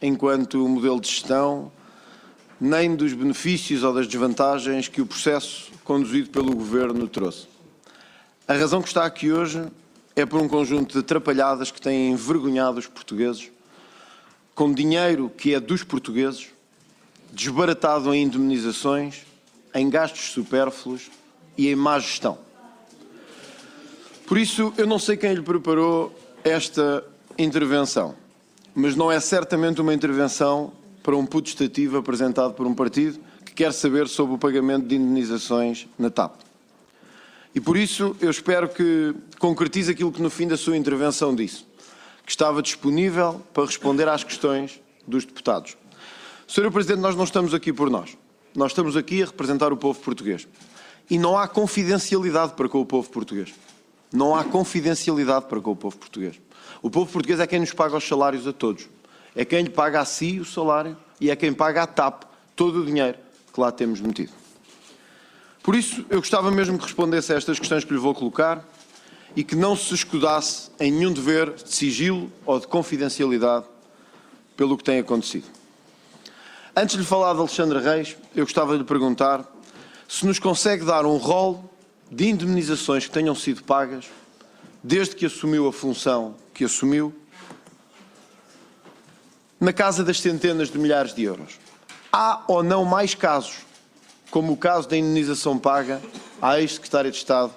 enquanto modelo de gestão nem dos benefícios ou das desvantagens que o processo conduzido pelo Governo trouxe. A razão que está aqui hoje é por um conjunto de atrapalhadas que têm envergonhado os portugueses, com dinheiro que é dos portugueses, desbaratado em indemnizações, em gastos supérfluos e em má gestão. Por isso, eu não sei quem lhe preparou esta intervenção, mas não é certamente uma intervenção para um putestativo apresentado por um partido que quer saber sobre o pagamento de indenizações na TAP. E por isso eu espero que concretize aquilo que no fim da sua intervenção disse, que estava disponível para responder às questões dos deputados. Sr. Presidente, nós não estamos aqui por nós. Nós estamos aqui a representar o povo português. E não há confidencialidade para com o povo português. Não há confidencialidade para com o povo português. O povo português é quem nos paga os salários a todos é quem lhe paga a si o salário e é quem paga à TAP todo o dinheiro que lá temos metido. Por isso, eu gostava mesmo que respondesse a estas questões que lhe vou colocar e que não se escudasse em nenhum dever de sigilo ou de confidencialidade pelo que tem acontecido. Antes de lhe falar de Alexandre Reis, eu gostava de lhe perguntar se nos consegue dar um rol de indemnizações que tenham sido pagas desde que assumiu a função que assumiu na casa das centenas de milhares de euros. Há ou não mais casos, como o caso da indenização paga à ex-secretária de Estado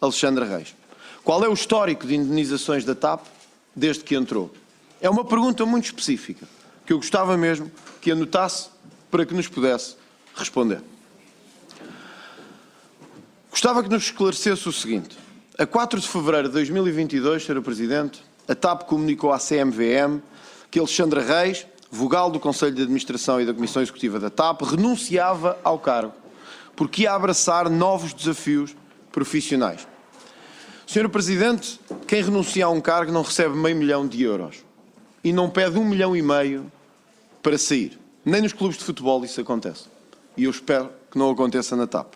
Alexandra Reis? Qual é o histórico de indenizações da TAP desde que entrou? É uma pergunta muito específica, que eu gostava mesmo que anotasse para que nos pudesse responder. Gostava que nos esclarecesse o seguinte. A 4 de fevereiro de 2022, Sr. Presidente, a TAP comunicou à CMVM que Alexandra Reis, vogal do Conselho de Administração e da Comissão Executiva da TAP, renunciava ao cargo, porque ia abraçar novos desafios profissionais. Senhor Presidente, quem renuncia a um cargo não recebe meio milhão de euros e não pede um milhão e meio para sair. Nem nos clubes de futebol isso acontece. E eu espero que não aconteça na TAP.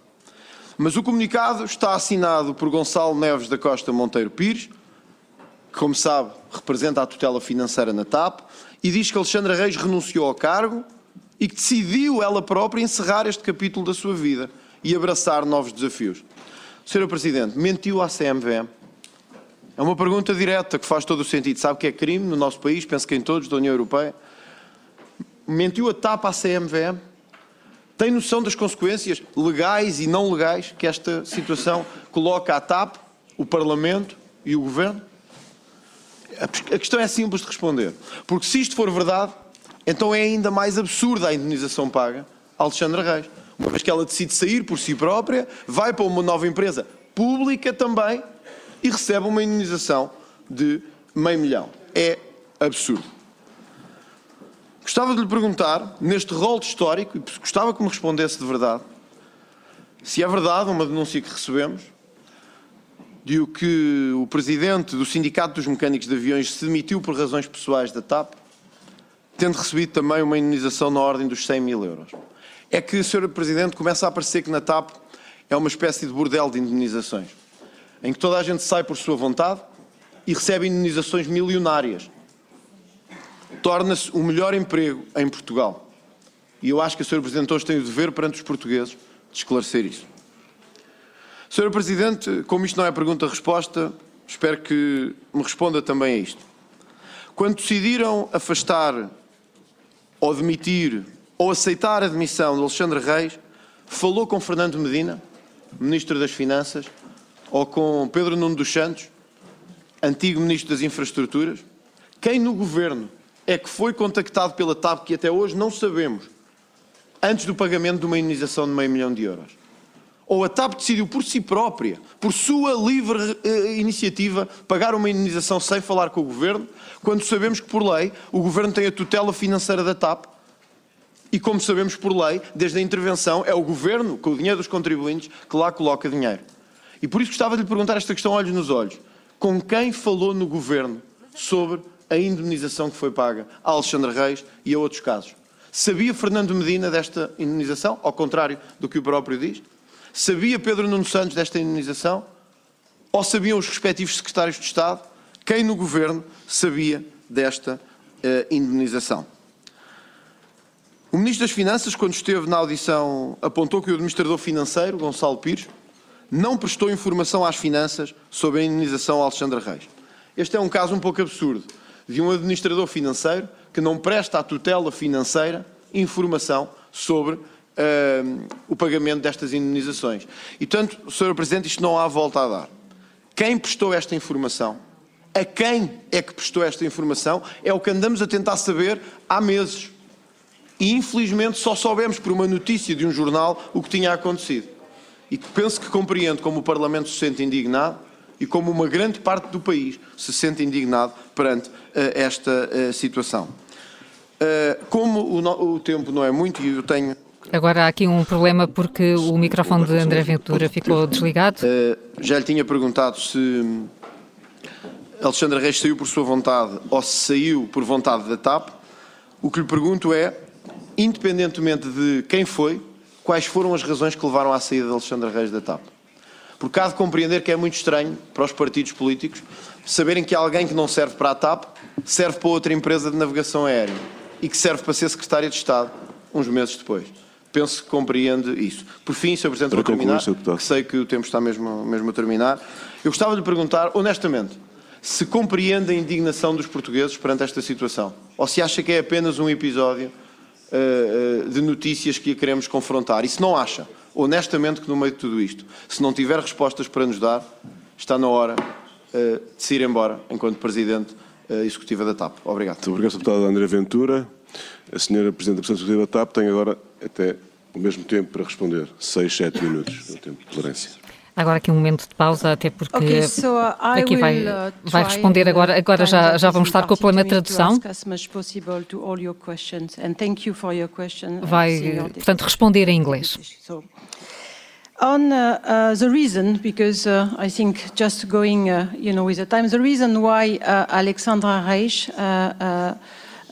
Mas o comunicado está assinado por Gonçalo Neves da Costa Monteiro Pires, que, como sabe, representa a tutela financeira na TAP, e diz que Alexandra Reis renunciou ao cargo e que decidiu ela própria encerrar este capítulo da sua vida e abraçar novos desafios. Sr. Presidente, mentiu à CMVM? É uma pergunta direta que faz todo o sentido. Sabe que é crime no nosso país? Penso que em todos da União Europeia. Mentiu a TAP à CMVM? Tem noção das consequências legais e não legais que esta situação coloca à TAP, o Parlamento e o Governo? A questão é simples de responder. Porque se isto for verdade, então é ainda mais absurda a indenização paga a Alexandra Reis. Uma vez que ela decide sair por si própria, vai para uma nova empresa pública também e recebe uma indenização de meio milhão. É absurdo. Gostava de lhe perguntar, neste rol histórico, e gostava que me respondesse de verdade, se é verdade uma denúncia que recebemos, de que o presidente do Sindicato dos Mecânicos de Aviões se demitiu por razões pessoais da TAP, tendo recebido também uma indenização na ordem dos 100 mil euros. É que, Sr. Presidente, começa a parecer que na TAP é uma espécie de bordel de indenizações, em que toda a gente sai por sua vontade e recebe indenizações milionárias. Torna-se o melhor emprego em Portugal. E eu acho que o Sr. Presidente hoje tem o dever perante os portugueses de esclarecer isso. Sr. Presidente, como isto não é pergunta-resposta, espero que me responda também a isto. Quando decidiram afastar ou demitir ao aceitar a demissão de Alexandre Reis, falou com Fernando Medina, Ministro das Finanças, ou com Pedro Nuno dos Santos, antigo Ministro das Infraestruturas? Quem no Governo é que foi contactado pela TAP, que até hoje não sabemos, antes do pagamento de uma indenização de meio milhão de euros? Ou a TAP decidiu por si própria, por sua livre uh, iniciativa, pagar uma indenização sem falar com o Governo, quando sabemos que, por lei, o Governo tem a tutela financeira da TAP e, como sabemos por lei, desde a intervenção, é o Governo, com o dinheiro dos contribuintes, que lá coloca dinheiro. E por isso gostava de lhe perguntar esta questão olhos nos olhos. Com quem falou no Governo sobre a indemnização que foi paga a Alexandre Reis e a outros casos? Sabia Fernando Medina desta indemnização, ao contrário do que o próprio diz? Sabia Pedro Nuno Santos desta indemnização? Ou sabiam os respectivos secretários de Estado? Quem no Governo sabia desta uh, indemnização? O Ministro das Finanças, quando esteve na audição, apontou que o administrador financeiro, Gonçalo Pires, não prestou informação às finanças sobre a indenização a Alexandre Reis. Este é um caso um pouco absurdo de um administrador financeiro que não presta à tutela financeira informação sobre uh, o pagamento destas indenizações. E, portanto, Sr. Presidente, isto não há volta a dar. Quem prestou esta informação? A quem é que prestou esta informação? É o que andamos a tentar saber há meses e infelizmente só soubemos por uma notícia de um jornal o que tinha acontecido. E penso que compreendo como o Parlamento se sente indignado e como uma grande parte do país se sente indignado perante uh, esta uh, situação. Uh, como o, o, tempo não é muito e eu tenho. Agora há aqui um problema porque o microfone de André Ventura ficou desligado. já lhe tinha perguntado se Alexandre Reis saiu por sua vontade ou se saiu por vontade da TAP. O que lhe pergunto é independentemente de quem foi, quais foram as razões que levaram à saída de Alexandre Reis da TAP. Porque há de compreender que é muito estranho para os partidos políticos saberem que alguém que não serve para a TAP serve para outra empresa de navegação aérea e que serve para ser secretária de Estado uns meses depois. Penso que compreende isso. Por fim, Sr. Presidente, para vou terminar, que sei que o tempo está mesmo, mesmo a terminar. Eu gostava de lhe perguntar, honestamente, se compreende a indignação dos portugueses perante esta situação ou se acha que é apenas um episódio uh, de notícias que a queremos confrontar. E se não acha, honestamente, que no meio de tudo isto, se não tiver respostas para nos dar, está na hora uh, de se ir embora enquanto Presidente Executiva da TAP. Obrigado. Muito obrigado, deputado André Ventura. A senhora Presidente da Presidente Executiva da TAP tem agora até o mesmo tempo para responder. Seis, sete minutos, o tempo de tolerância. Agora aqui um momento de pausa, até porque okay, so aqui vai, uh, vai responder agora. Agora já, já vamos estar com o problema de tradução. Vai, portanto, responder em inglês. On uh, uh, the reason, because uh, I think just going, uh, you know, with the time, the reason why uh, Alexandra Reich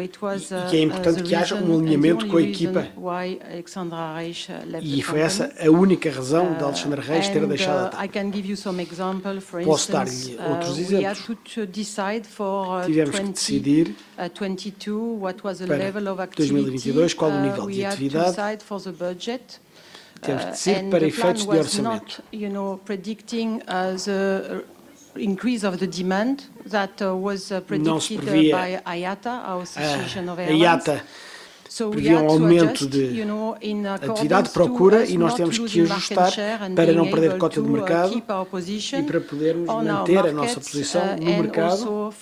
e que é importante que haja um alinhamento com a equipa. E foi essa a única razão de Alexandre Reis ter deixado a TAP. Posso dar-lhe outros exemplos. Tivemos que decidir para 2022 qual o nível de atividade temos que decidir para efeitos de orçamento increase of the demand that uh, was uh, predicted uh, by IATA, our Association of Airlines. IATA previa um aumento de atividade de procura e nós temos que ajustar para não perder cota de mercado e para podermos manter a nossa posição no mercado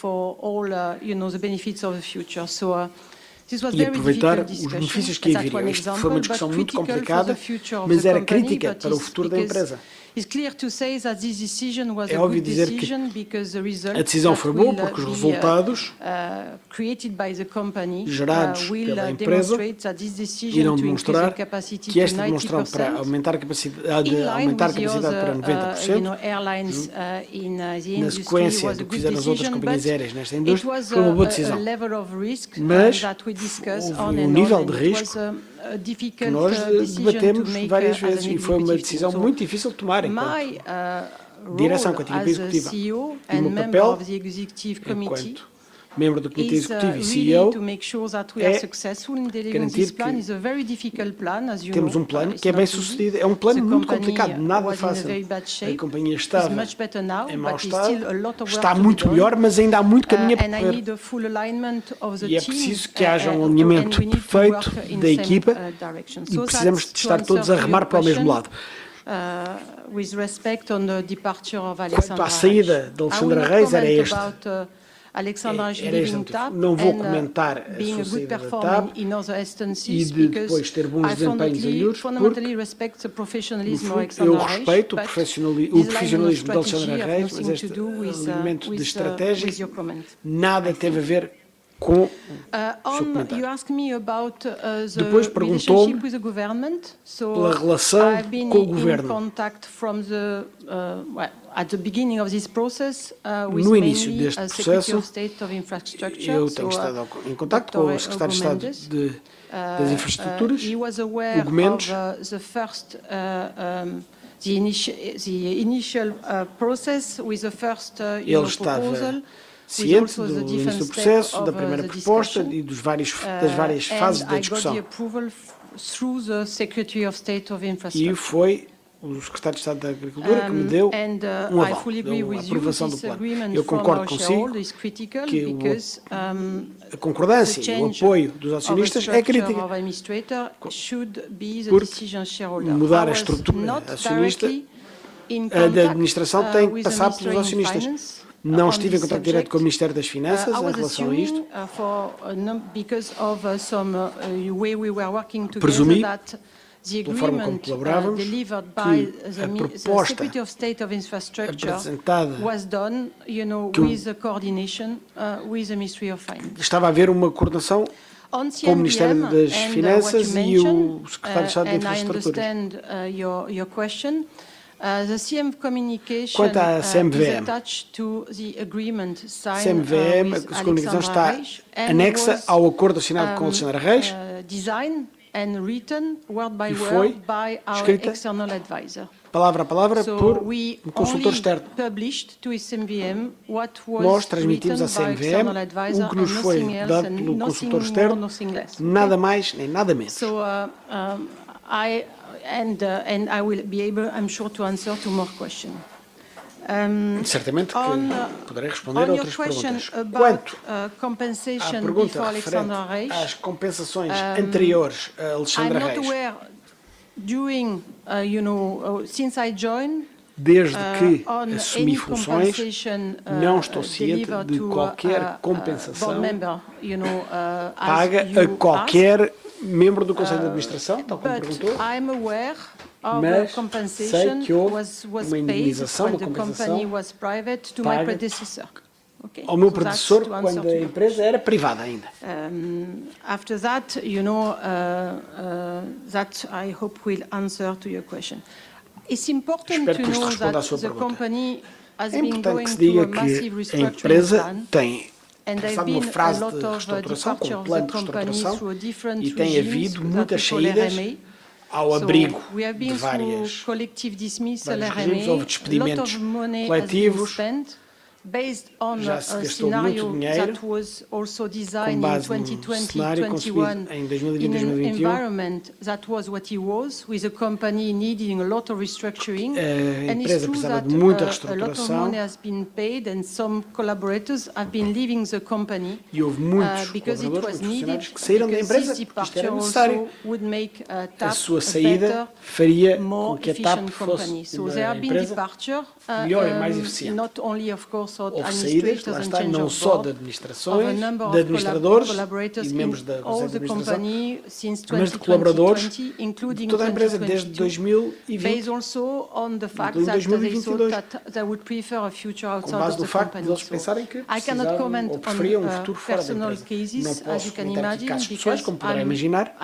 e aproveitar os benefícios que aí viriam. Isto foi uma discussão muito complicada, mas era crítica para o futuro da empresa. É óbvio dizer que a decisão foi boa porque os uh, resultados uh, gerados uh, pela empresa irão demonstrar que esta demonstração para aumentar a capacidade, aumentar a capacidade para 90%, na sequência do que fizeram as outras companhias aéreas nesta indústria, foi uma boa decisão. Mas um nível de risco que nós debatemos várias vezes e foi uma decisão muito difícil de tomar conta. direção, com a equipa executiva. E o meu papel, enquanto membro do Comitê Executivo e CEO, é garantir que temos um plano que é bem sucedido. É um plano muito complicado, nada fácil. A companhia estava em mau estado, está muito melhor, mas ainda há muito caminho a percorrer. E é preciso que haja um alinhamento perfeito da equipa e precisamos de estar todos a remar para o mesmo lado. Quanto à saída de Alexandra Reis, era este. Alexandra é, não vou comentar a sua saída da TAP e de depois ter bons desempenhos em outros, porque eu respeito o profissionalismo, o profissionalismo de Alexandra Reis, mas este elemento de estratégia nada teve a ver com uh, about, uh, the Depois perguntou-me pela relação com o governo. Uh, uh, no início deste processo, eu tenho estado em contato com o secretário de Estado de, das uh, Infraestruturas, uh, with the first Ele estava ciente do início do processo, da primeira proposta e dos vários, das várias fases da discussão. E foi o secretário de Estado da Agricultura que me deu uh, um aval, deu a aprovação do plano. Eu concordo consigo que o, a concordância o apoio dos acionistas é crítica, porque mudar a estrutura acionista da administração tem que passar pelos acionistas. Não estive em contato direto com o Ministério das Finanças uh, em relação a isto. Presumi pela forma como colaborávamos, que a proposta apresentada que estava a haver uma coordenação com o Ministério das uh, Finanças e o Secretário de Estado de Infraestruturas. Quanto à CMVM, CMVM, a comunicação está anexa ao acordo assinado com Alexandre Reis uh, e foi escrita palavra a palavra por um consultor externo. Nós transmitimos à CMVM o que nos foi dado pelo consultor externo, nada mais nem nada menos. Uh, and, uh, and I will be able, I'm sure, to answer to more questions. Um, Certamente que on, poderei responder a outras perguntas. Quanto uh, à pergunta referente às compensações anteriores a Alexandra Reis, during, uh, you know, uh, since I joined, Desde uh, que assumi funções, não estou ciente de qualquer compensação paga a qualquer membro do Conselho de Administração, tal como perguntou, mas sei que houve uma indemnização, uma compensação ao meu predecessor quando a empresa era privada ainda. Um, after that, you know, uh, uh, that I hope will answer to your question. It's important Espero to know that the company has é been going through a massive restructuring plan. tem passado uma fase de restauração, com um plano de restauração, e tem havido muitas saídas ao abrigo de várias, vários regimes, houve despedimentos coletivos, já se gastou muito dinheiro com base no cenário concebido em 2020 e 2021. A empresa precisava de muita reestruturação e houve muitos uh, colaboradores, muitos funcionários que saíram da empresa porque isto era necessário. A sua saída faria com que a TAP fosse uma empresa melhor e mais eficiente. Houve saídas, lá está, não só de administrações, de administradores e membros da Conselho de Administração, mas de colaboradores de toda a empresa desde 2020, incluindo 2022, com base no facto de eles pensarem que precisavam ou preferiam um futuro fora da empresa. Não posso comentar aqui casos pessoais, como poderá imaginar,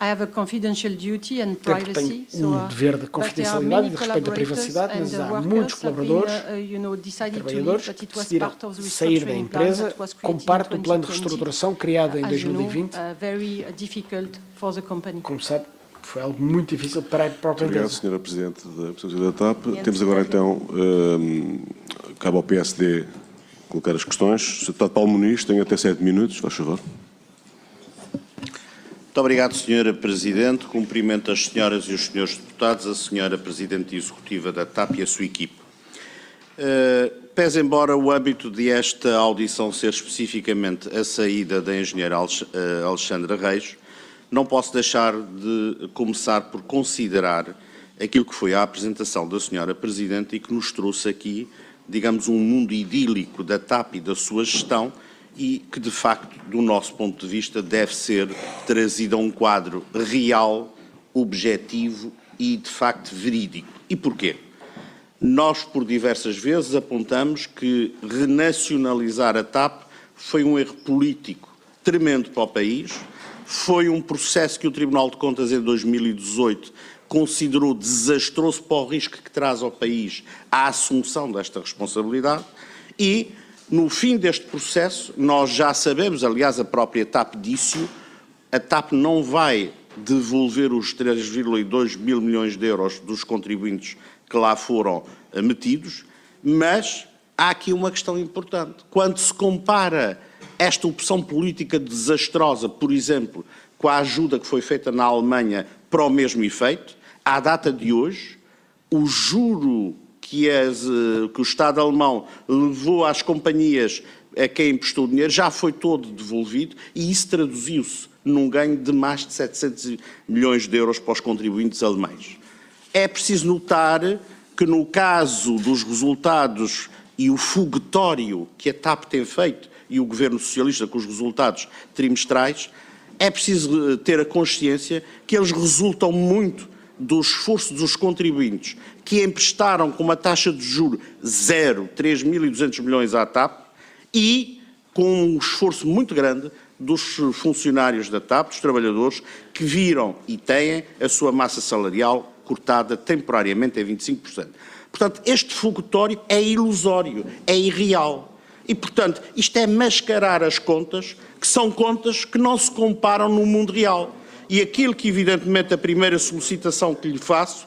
I have a confidential duty and privacy. Tenho um dever de confidencialidade e de respeito à privacidade, mas há muitos colaboradores, uh, trabalhadores, que decidiram sair da empresa como parte do plano de reestruturação criado em 2020. Uh, Como sabe, Foi algo muito difícil para a própria Obrigado, empresa. Sra. Presidente da Presidência da TAP. Temos agora então, um, cabe ao PSD colocar as questões. Sr. Deputado Paulo Muniz, tem até sete minutos, faz favor. Muito obrigado, Sra. Presidente. Cumprimento as senhoras e os senhores deputados, a Sra. Presidente Executiva da TAP e a sua equipe. Uh, pese embora o âmbito desta audição ser especificamente a saída da engenheira eh, Alexandra Reis, não posso deixar de começar por considerar aquilo que foi a apresentação da Sra. Presidente e que nos trouxe aqui, digamos, um mundo idílico da TAP e da sua gestão e que, de facto, do nosso ponto de vista, deve ser trazido a um quadro real, objetivo e, de facto, verídico. E porquê? Nós, por diversas vezes, apontamos que renacionalizar a TAP foi um erro político tremendo para o país, foi um processo que o Tribunal de Contas, em 2018, considerou desastroso para o risco que traz ao país a assunção desta responsabilidade e, no fim deste processo, nós já sabemos, aliás, a própria TAP disse-o, a TAP não vai devolver os 3,2 mil milhões de euros dos contribuintes que lá foram metidos, mas há aqui uma questão importante. Quando se compara esta opção política desastrosa, por exemplo, com a ajuda que foi feita na Alemanha para o mesmo efeito, à data de hoje, o juro que, as, eh, que o Estado alemão levou às companhias a quem emprestou dinheiro já foi todo devolvido e isso traduziu-se num ganho de mais de 700 milhões de euros para os contribuintes alemães. É preciso notar que, no caso dos resultados e o foguetório que a TAP tem feito e o governo socialista com os resultados trimestrais, é preciso eh, ter a consciência que eles resultam muito do esforço dos contribuintes que emprestaram com uma taxa de juro zero, 3.200 milhões à TAP, e com um esforço muito grande dos funcionários da TAP, dos trabalhadores, que viram e têm a sua massa salarial cortada temporariamente em 25%. Portanto, este fogotório é ilusório, é irreal. E, portanto, isto é mascarar as contas, que são contas que não se comparam no mundo real. E aquilo que, evidentemente, a primeira solicitação que lhe faço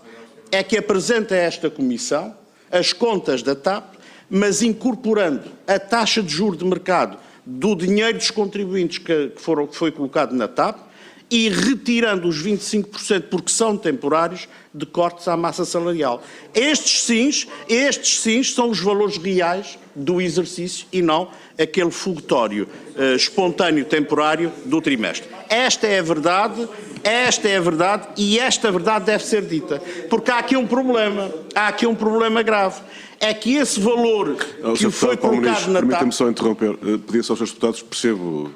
é que apresente a esta Comissão as contas da TAP, mas incorporando a taxa de juro de mercado do dinheiro dos contribuintes que, foram, que foi colocado na TAP e retirando os 25%, porque são temporários, de cortes à massa salarial. Estes sims, estes sims são os valores reais do exercício e não aquele fogotório uh, espontâneo temporário do trimestre. Esta é a verdade, esta é a verdade e esta verdade deve ser dita. Porque há aqui um problema, há aqui um problema grave. É que esse valor que foi colocado na TAP... Permita-me só interromper, uh, pedir só aos seus deputados, percebo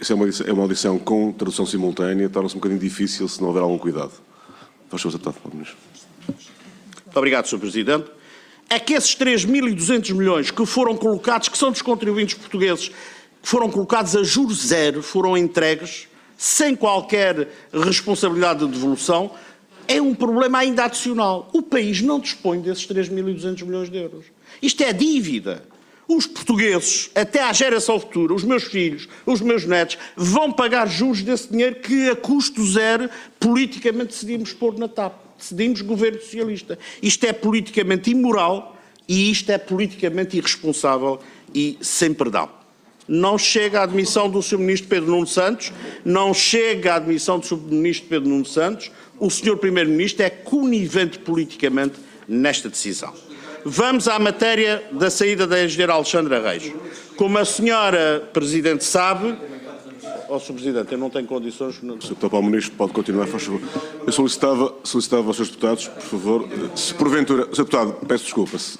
isso é uma, audição, é uma audição com tradução simultânea, torna-se um bocadinho difícil se não houver algum cuidado. Faz favor, deputado Paulo Muniz. Muito obrigado, Sr. Presidente. É que esses 3.200 milhões que foram colocados, que são dos contribuintes portugueses, que foram colocados a juros zero, foram entregues, sem qualquer responsabilidade de devolução, é um problema ainda adicional. O país não dispõe desses 3.200 milhões de euros. Isto é dívida os portugueses, até à geração futura, os meus filhos, os meus netos, vão pagar juros desse dinheiro que a custo zero politicamente decidimos pôr na TAP. Decidimos governo socialista. Isto é politicamente imoral e isto é politicamente irresponsável e sem perdão. Não chega à admissão do Sr. Ministro Pedro Nuno Santos, não chega à admissão do Sr. Ministro Pedro Nuno Santos. O Sr. Primeiro-Ministro é conivente politicamente nesta decisão. Vamos à matéria da saída da engenheira Alexandra Reis. Como a senhora Presidente sabe, Ó, oh, Sr. Presidente, eu não tenho condições. Sr. Deputado Paulo Ministro, pode continuar, faz favor. Eu solicitava, solicitava aos seus deputados, por favor, se porventura. Sr. Deputado, peço desculpa. Se,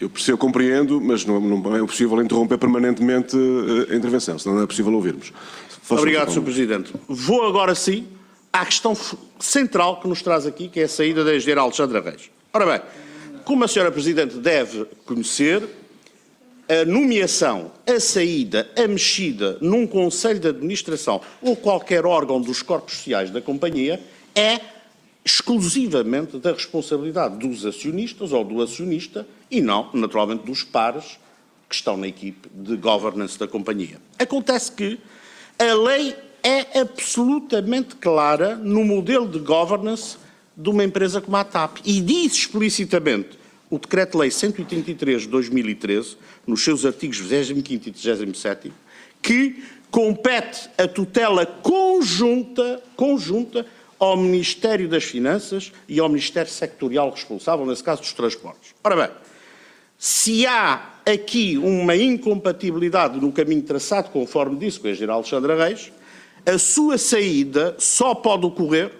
eu percebo, eu compreendo, mas não, não, é possível interromper permanentemente eh, a intervenção, senão não é possível ouvirmos. Faz Obrigado, Sr. Presidente. Vou agora sim à questão central que nos traz aqui, que é a saída da engenheira Alexandra Reis. Ora bem. Como a senhora Presidente deve conhecer, a nomeação, a saída, a mexida num Conselho de Administração ou qualquer órgão dos corpos sociais da companhia é exclusivamente da responsabilidade dos acionistas ou do acionista e não, naturalmente, dos pares que estão na equipe de governance da companhia. Acontece que a lei é absolutamente clara no modelo de governance de uma empresa como a TAP e diz explicitamente o Decreto-Lei 183 de 2013, nos seus artigos 25 e 37, que compete a tutela conjunta, conjunta ao Ministério das Finanças e ao Ministério Sectorial responsável, nesse caso dos transportes. Ora bem, se há aqui uma incompatibilidade no caminho traçado, conforme disse com a General Alexandra Reis, a sua saída só pode ocorrer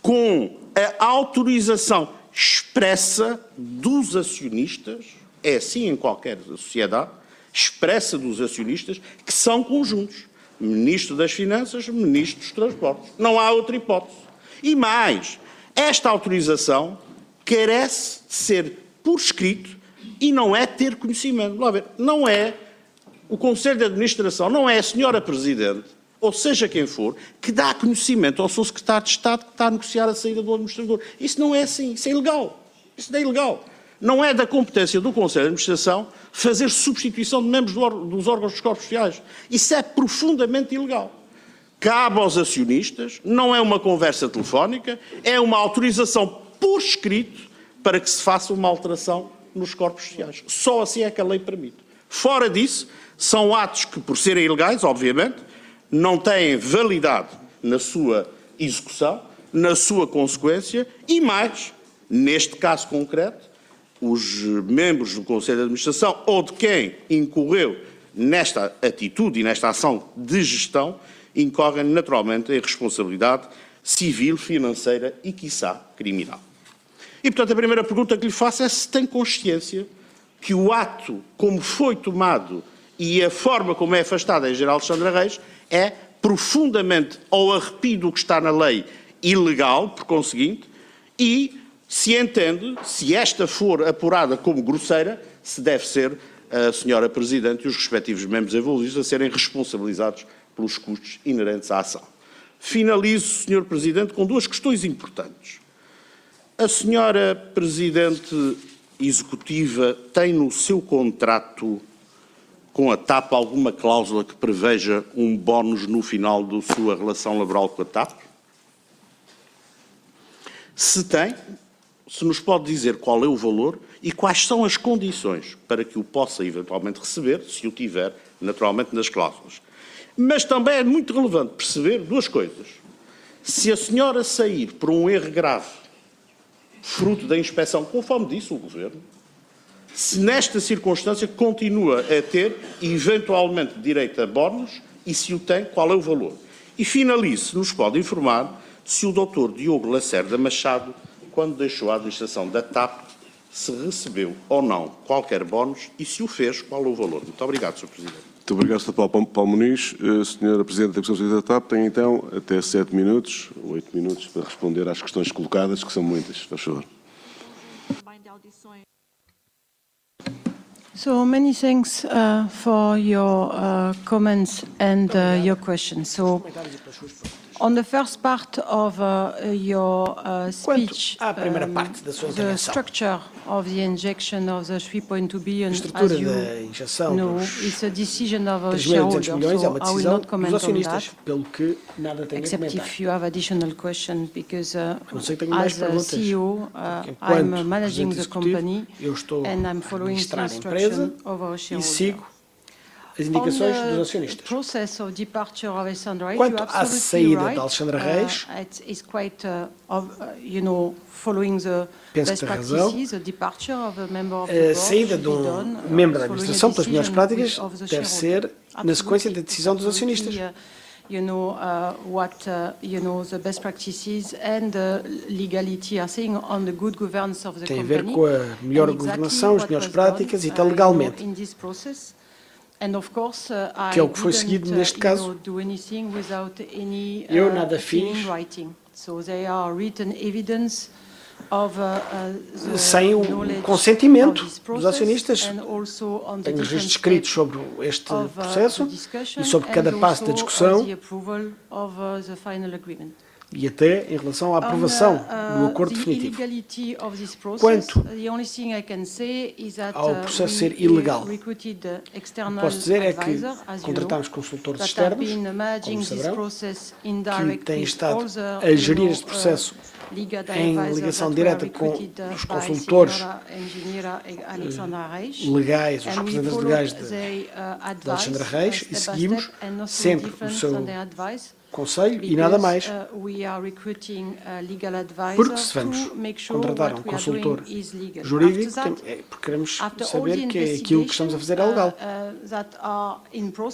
com a autorização expressa dos acionistas, é assim em qualquer sociedade, expressa dos acionistas, que são conjuntos. Ministro das Finanças, Ministro dos Transportes. Não há outra hipótese. E mais, esta autorização carece de ser por escrito e não é ter conhecimento. Não é o Conselho de Administração, não é a senhora Presidente, ou seja quem for, que dá conhecimento ao seu secretário de Estado que está a negociar a saída do administrador. Isso não é assim, isso é ilegal. Isso é ilegal. Não é da competência do Conselho de Administração fazer substituição de membros dos órgãos dos corpos sociais. Isso é profundamente ilegal. Cabe aos acionistas, não é uma conversa telefónica, é uma autorização por escrito para que se faça uma alteração nos corpos sociais. Só assim é que a lei permite. Fora disso, são atos que, por serem ilegais, obviamente, não têm validade na sua execução, na sua consequência e mais, neste caso concreto, os membros do Conselho de Administração ou de quem incorreu nesta atitude e nesta ação de gestão incorrem naturalmente em responsabilidade civil, financeira e, quiçá, criminal. E, portanto, a primeira pergunta que lhe faço é se tem consciência que o ato como foi tomado e a forma como é afastada em geral Alexandra Reis é profundamente ao arrepio do que está na lei ilegal, por conseguinte, e se entende, se esta for apurada como grosseira, se deve ser a senhora Presidente e os respectivos membros envolvidos a serem responsabilizados pelos custos inerentes à ação. Finalizo, Sr. Presidente, com duas questões importantes. A senhora Presidente Executiva tem no seu contrato com a TAP alguma cláusula que preveja um bónus no final da sua relação laboral com a TAP? Se tem, se nos pode dizer qual é o valor e quais são as condições para que o possa eventualmente receber, se o tiver, naturalmente, nas cláusulas. Mas também é muito relevante perceber duas coisas. Se a senhora sair por um erro grave fruto da inspeção, conforme disse o Governo, se nesta circunstância continua a ter, eventualmente, direito a bónus e se o tem, qual é o valor. E finalize, nos pode informar se o Dr. Diogo Lacerda Machado, quando deixou a administração da TAP, se recebeu ou não qualquer bónus e se o fez, qual é o valor. Muito obrigado, Sr. Presidente. Muito obrigado, Sr. Paulo, Paulo Muniz. Uh, Sra. Presidente da Comissão da TAP tem então até sete minutos, oito minutos, para responder às questões colocadas, que são muitas. Faz favor. So many thanks uh, for your uh, comments and uh, your questions. So On the first part of uh, your uh, speech, um, da sua the structure of the injection of the 3.2 billion, as you know, it's a decision of a shareholder, milhões, so I will not comment on that, pelo que nada except if you have additional questions, because uh, as a CEO, uh, I'm managing the company and I'm following the instruction of our shareholder as indicações dos acionistas. Quanto à saída de Alexandra uh, Reis, penso que tem razão. A saída de um membro da administração pelas melhores práticas deve ser na sequência da decisão dos acionistas. you know, uh, what, uh, you know, the best practices and the legality are saying on the good governance of the Tem a ver com a melhor governação, as melhores práticas e tal legalmente. Uh, que é o que foi seguido neste caso. Eu uh, nada fiz uh, sem o consentimento dos acionistas. Tenho registros escritos sobre este processo e sobre cada passo da discussão e até em relação à aprovação uh, do acordo definitivo. Quanto ao processo uh, ser ilegal, posso dizer é que contratámos consultores externos, como saberão, que têm estado a gerir este processo em ligação direta com os consultores legais, os representantes legais de, de Alexandra Reis, e seguimos sempre o seu conselho e nada mais. Uh, uh, porque se vamos contratar um consultor jurídico, é porque queremos saber que é aquilo que estamos a fazer é uh, legal.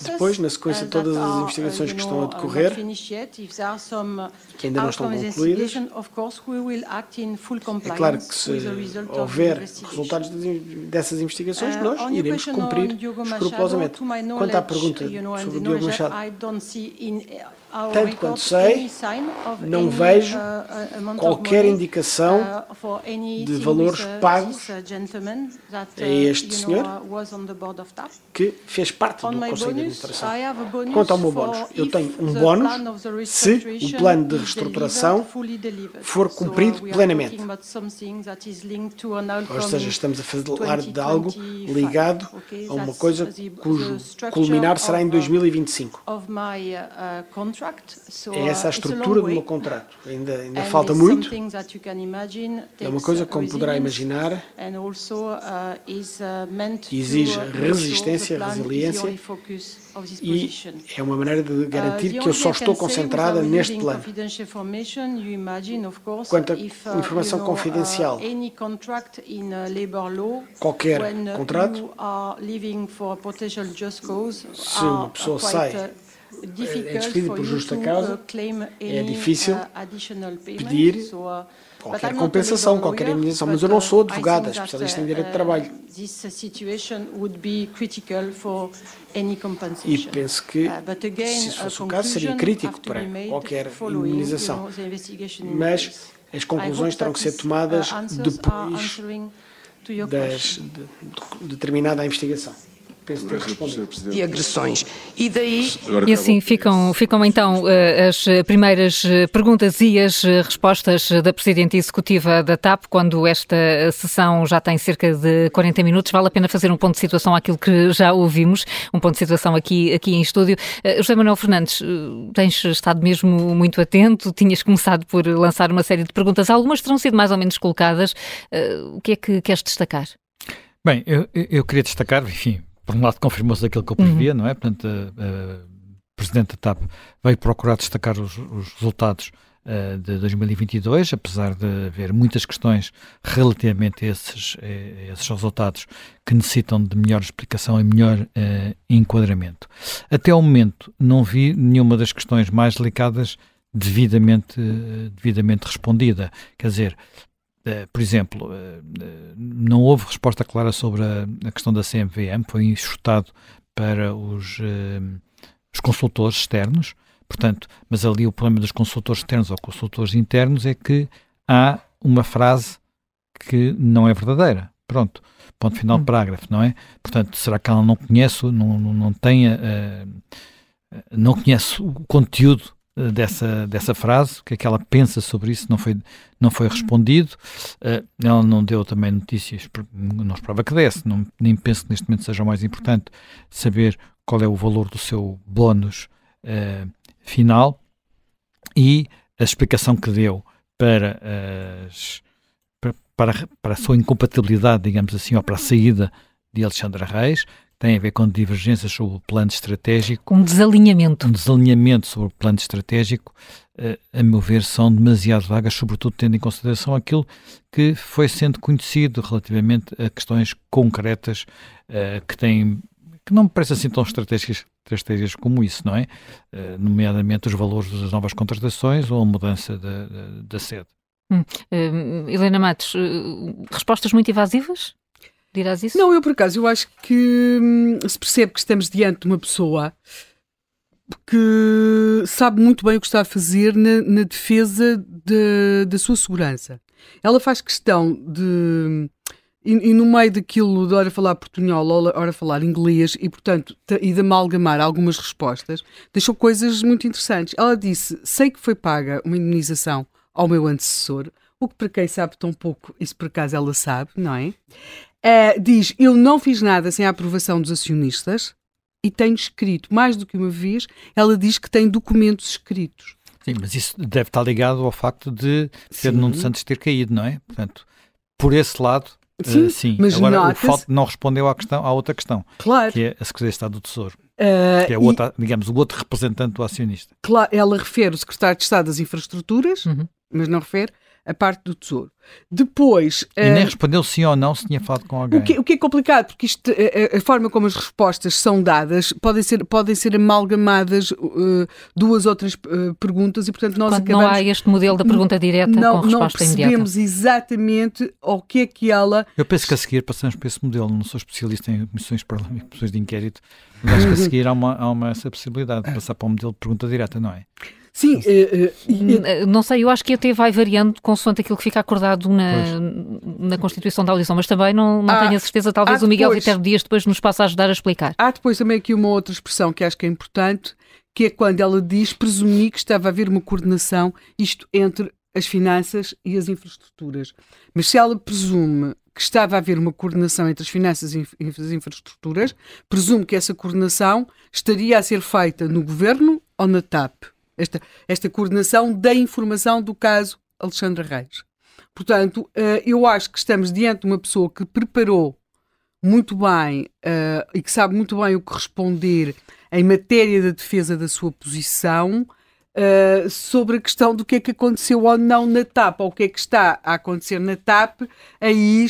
Depois, na sequência de todas as investigações que estão a decorrer, que ainda não estão concluídas, é claro que se houver resultados dessas investigações, nós iremos cumprir escrupulosamente. Quanto à pergunta sobre o Diogo Machado, tanto quanto sei, não vejo qualquer indicação de valores pagos a este senhor que fez parte do Conselho de Administração. Quanto ao meu bónus, eu tenho um bónus se o plano de reestruturação for cumprido plenamente. Ou seja, estamos a falar de algo ligado a uma coisa cujo culminar será em 2025. É essa a estrutura do meu contrato. Ainda, ainda falta muito. É uma coisa, como poderá imaginar, uh, uh, exige resistência, resiliência e é uma maneira de garantir uh, que eu só estou concentrada neste plano. Quanto à informação confidencial, qualquer contrato, se uma pessoa sai é despedido por justa causa, é difícil pedir qualquer compensação, qualquer indenização, mas eu não sou advogada, especialista em direito de trabalho. E penso que, se isso fosse o caso, seria crítico para qualquer indenização. Mas as conclusões terão que ser tomadas depois das, de, de determinada investigação De agressões. E daí. E assim ficam, ficam então eh, as primeiras eh, perguntas e as eh, respostas da Presidente Executiva da TAP, quando esta sessão já tem cerca de 40 minutos. Vale a pena fazer um ponto de situação àquilo que já ouvimos, um ponto de situação aqui, aqui em estúdio. José Manuel Fernandes, tens estado mesmo muito atento, tinhas começado por lançar uma série de perguntas, algumas terão sido mais ou menos colocadas. O que é que queres destacar? Bem, eu, eu queria destacar, enfim, por um lado confirmou-se aquilo que eu previa, uhum. não é? Portanto, a, Presidente da TAP veio procurar destacar os, os resultados uh, de 2022, apesar de haver muitas questões relativamente a esses, a esses resultados que necessitam de melhor explicação e melhor uh, enquadramento. Até ao momento não vi nenhuma das questões mais delicadas devidamente, devidamente respondida. Quer dizer, por exemplo, uh, não houve resposta clara sobre a, questão da CMVM, foi enxutado para os, os consultores externos, portanto, mas ali o problema dos consultores externos ou consultores internos é que há uma frase que não é verdadeira. Pronto, ponto final do hum. parágrafo, não é? Portanto, será que ela não conhece, não, não, não tem, não conhece o conteúdo eh, dessa, dessa frase, o que é que ela pensa sobre isso, não foi, não foi respondido. Uh, ela não deu também notícias, não esperava que desse, não, nem penso que neste momento seja o mais importante saber qual é o valor do seu bónus uh, final e a explicação que deu para, as, para, para a sua incompatibilidade, digamos assim, ou para a saída de Alexandra Reis, tem a ver com divergências sobre o plano estratégico. Um desalinhamento. Um desalinhamento sobre o plano estratégico, uh, a meu ver, são demasiado vagas, sobretudo tendo em consideração aquilo que foi sendo conhecido relativamente a questões concretas uh, que têm que não me parecem assim tão estratégicas, estratégicas como isso, não é? Uh, nomeadamente os valores das novas contratações ou a mudança da, da, da sede. Hum. Helena Matos, respostas muito evasivas? Dirás isso? Não, eu por acaso, eu acho que hum, se percebe que estamos diante de uma pessoa que sabe muito bem o que está a fazer na, na defesa de, da sua segurança. Ela faz questão de, e, e, no meio daquilo de hora falar portunhol, hora falar inglês e, portanto, e de amalgamar algumas respostas, deixou coisas muito interessantes. Ela disse: Sei que foi paga uma indenização ao meu antecessor, o que para quem sabe tão pouco, isso por acaso ela sabe, não é? Uh, diz: Eu não fiz nada sem a aprovação dos acionistas e tenho escrito, mais do que uma vez, ela diz que tem documentos escritos. Sim, mas isso deve estar ligado ao facto de Pedro Nuno Santos ter caído, não é? Portanto, por esse lado, Sim, uh, sim. mas Agora, o fato não respondeu à, questão, à outra questão, claro. que é a Secretaria de Estado do Tesouro. Uh, que é o outro, digamos, o outro representante do acionista. Claro, ela refere o Secretário de Estado das Infraestruturas, uhum. mas não refere a parte do Tesouro. Depois. E nem uh, respondeu sim ou não se tinha falado com alguém. O que, o que é complicado, porque isto, a, a, forma como as respostas são dadas podem ser, podem ser amalgamadas uh, duas ou três uh, perguntas e, portanto, nós Quando acabamos. Não há este modelo da pergunta direta não, com resposta imediata. Não percebemos exatamente ao que é que ela. Eu penso que a seguir passamos para esse modelo. Não sou especialista em comissões, comissões de inquérito, mas acho que a seguir há uma, há uma essa possibilidade de passar para um modelo de pergunta direta, não é? Sim, uh, uh, não sei, eu acho que até vai variando consoante aquilo que fica acordado na, na Constituição da audição, mas também não, não há, tenho a certeza, talvez o Miguel depois, Viterbo Dias depois nos possa ajudar a explicar. Há depois também aqui uma outra expressão que acho que é importante, que é quando ela diz presumir que estava a haver uma coordenação, isto entre as finanças e as infraestruturas. Mas se ela presume que estava a haver uma coordenação entre as finanças e as infraestruturas, presume que essa coordenação estaria a ser feita no governo ou na TAP esta, esta coordenação da informação do caso Alexandre Reis. Portanto, eh, eu acho que estamos diante de uma pessoa que preparou muito bem uh, e que sabe muito bem o que responder em matéria da defesa da sua posição uh, sobre a questão do que é que aconteceu ou não na TAP, ou o que é que está a acontecer na TAP. Aí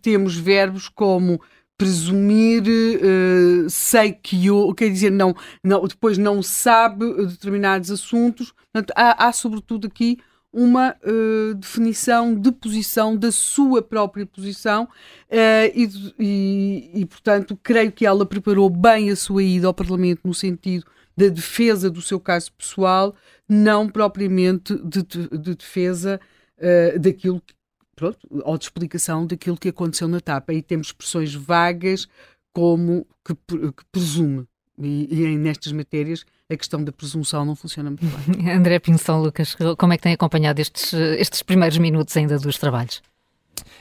temos verbos como presumir, uh, sei que eu, quer dizer, não, não, depois não sabe determinados assuntos. Portanto, há, há sobretudo aqui uma uh, definição de posição, da sua própria posição, uh, e, e, e, portanto, creio que ela preparou bem a sua ida ao Parlamento no sentido da defesa do seu caso pessoal, não propriamente de, de defesa uh, daquilo pronto, ou de explicação daquilo que aconteceu na TAP. Aí temos expressões vagas como que, que presume. E, e nestas matérias a questão da presunção não funciona muito bem. André Pinção Lucas, como é que tem acompanhado estes, estes primeiros minutos ainda dos trabalhos?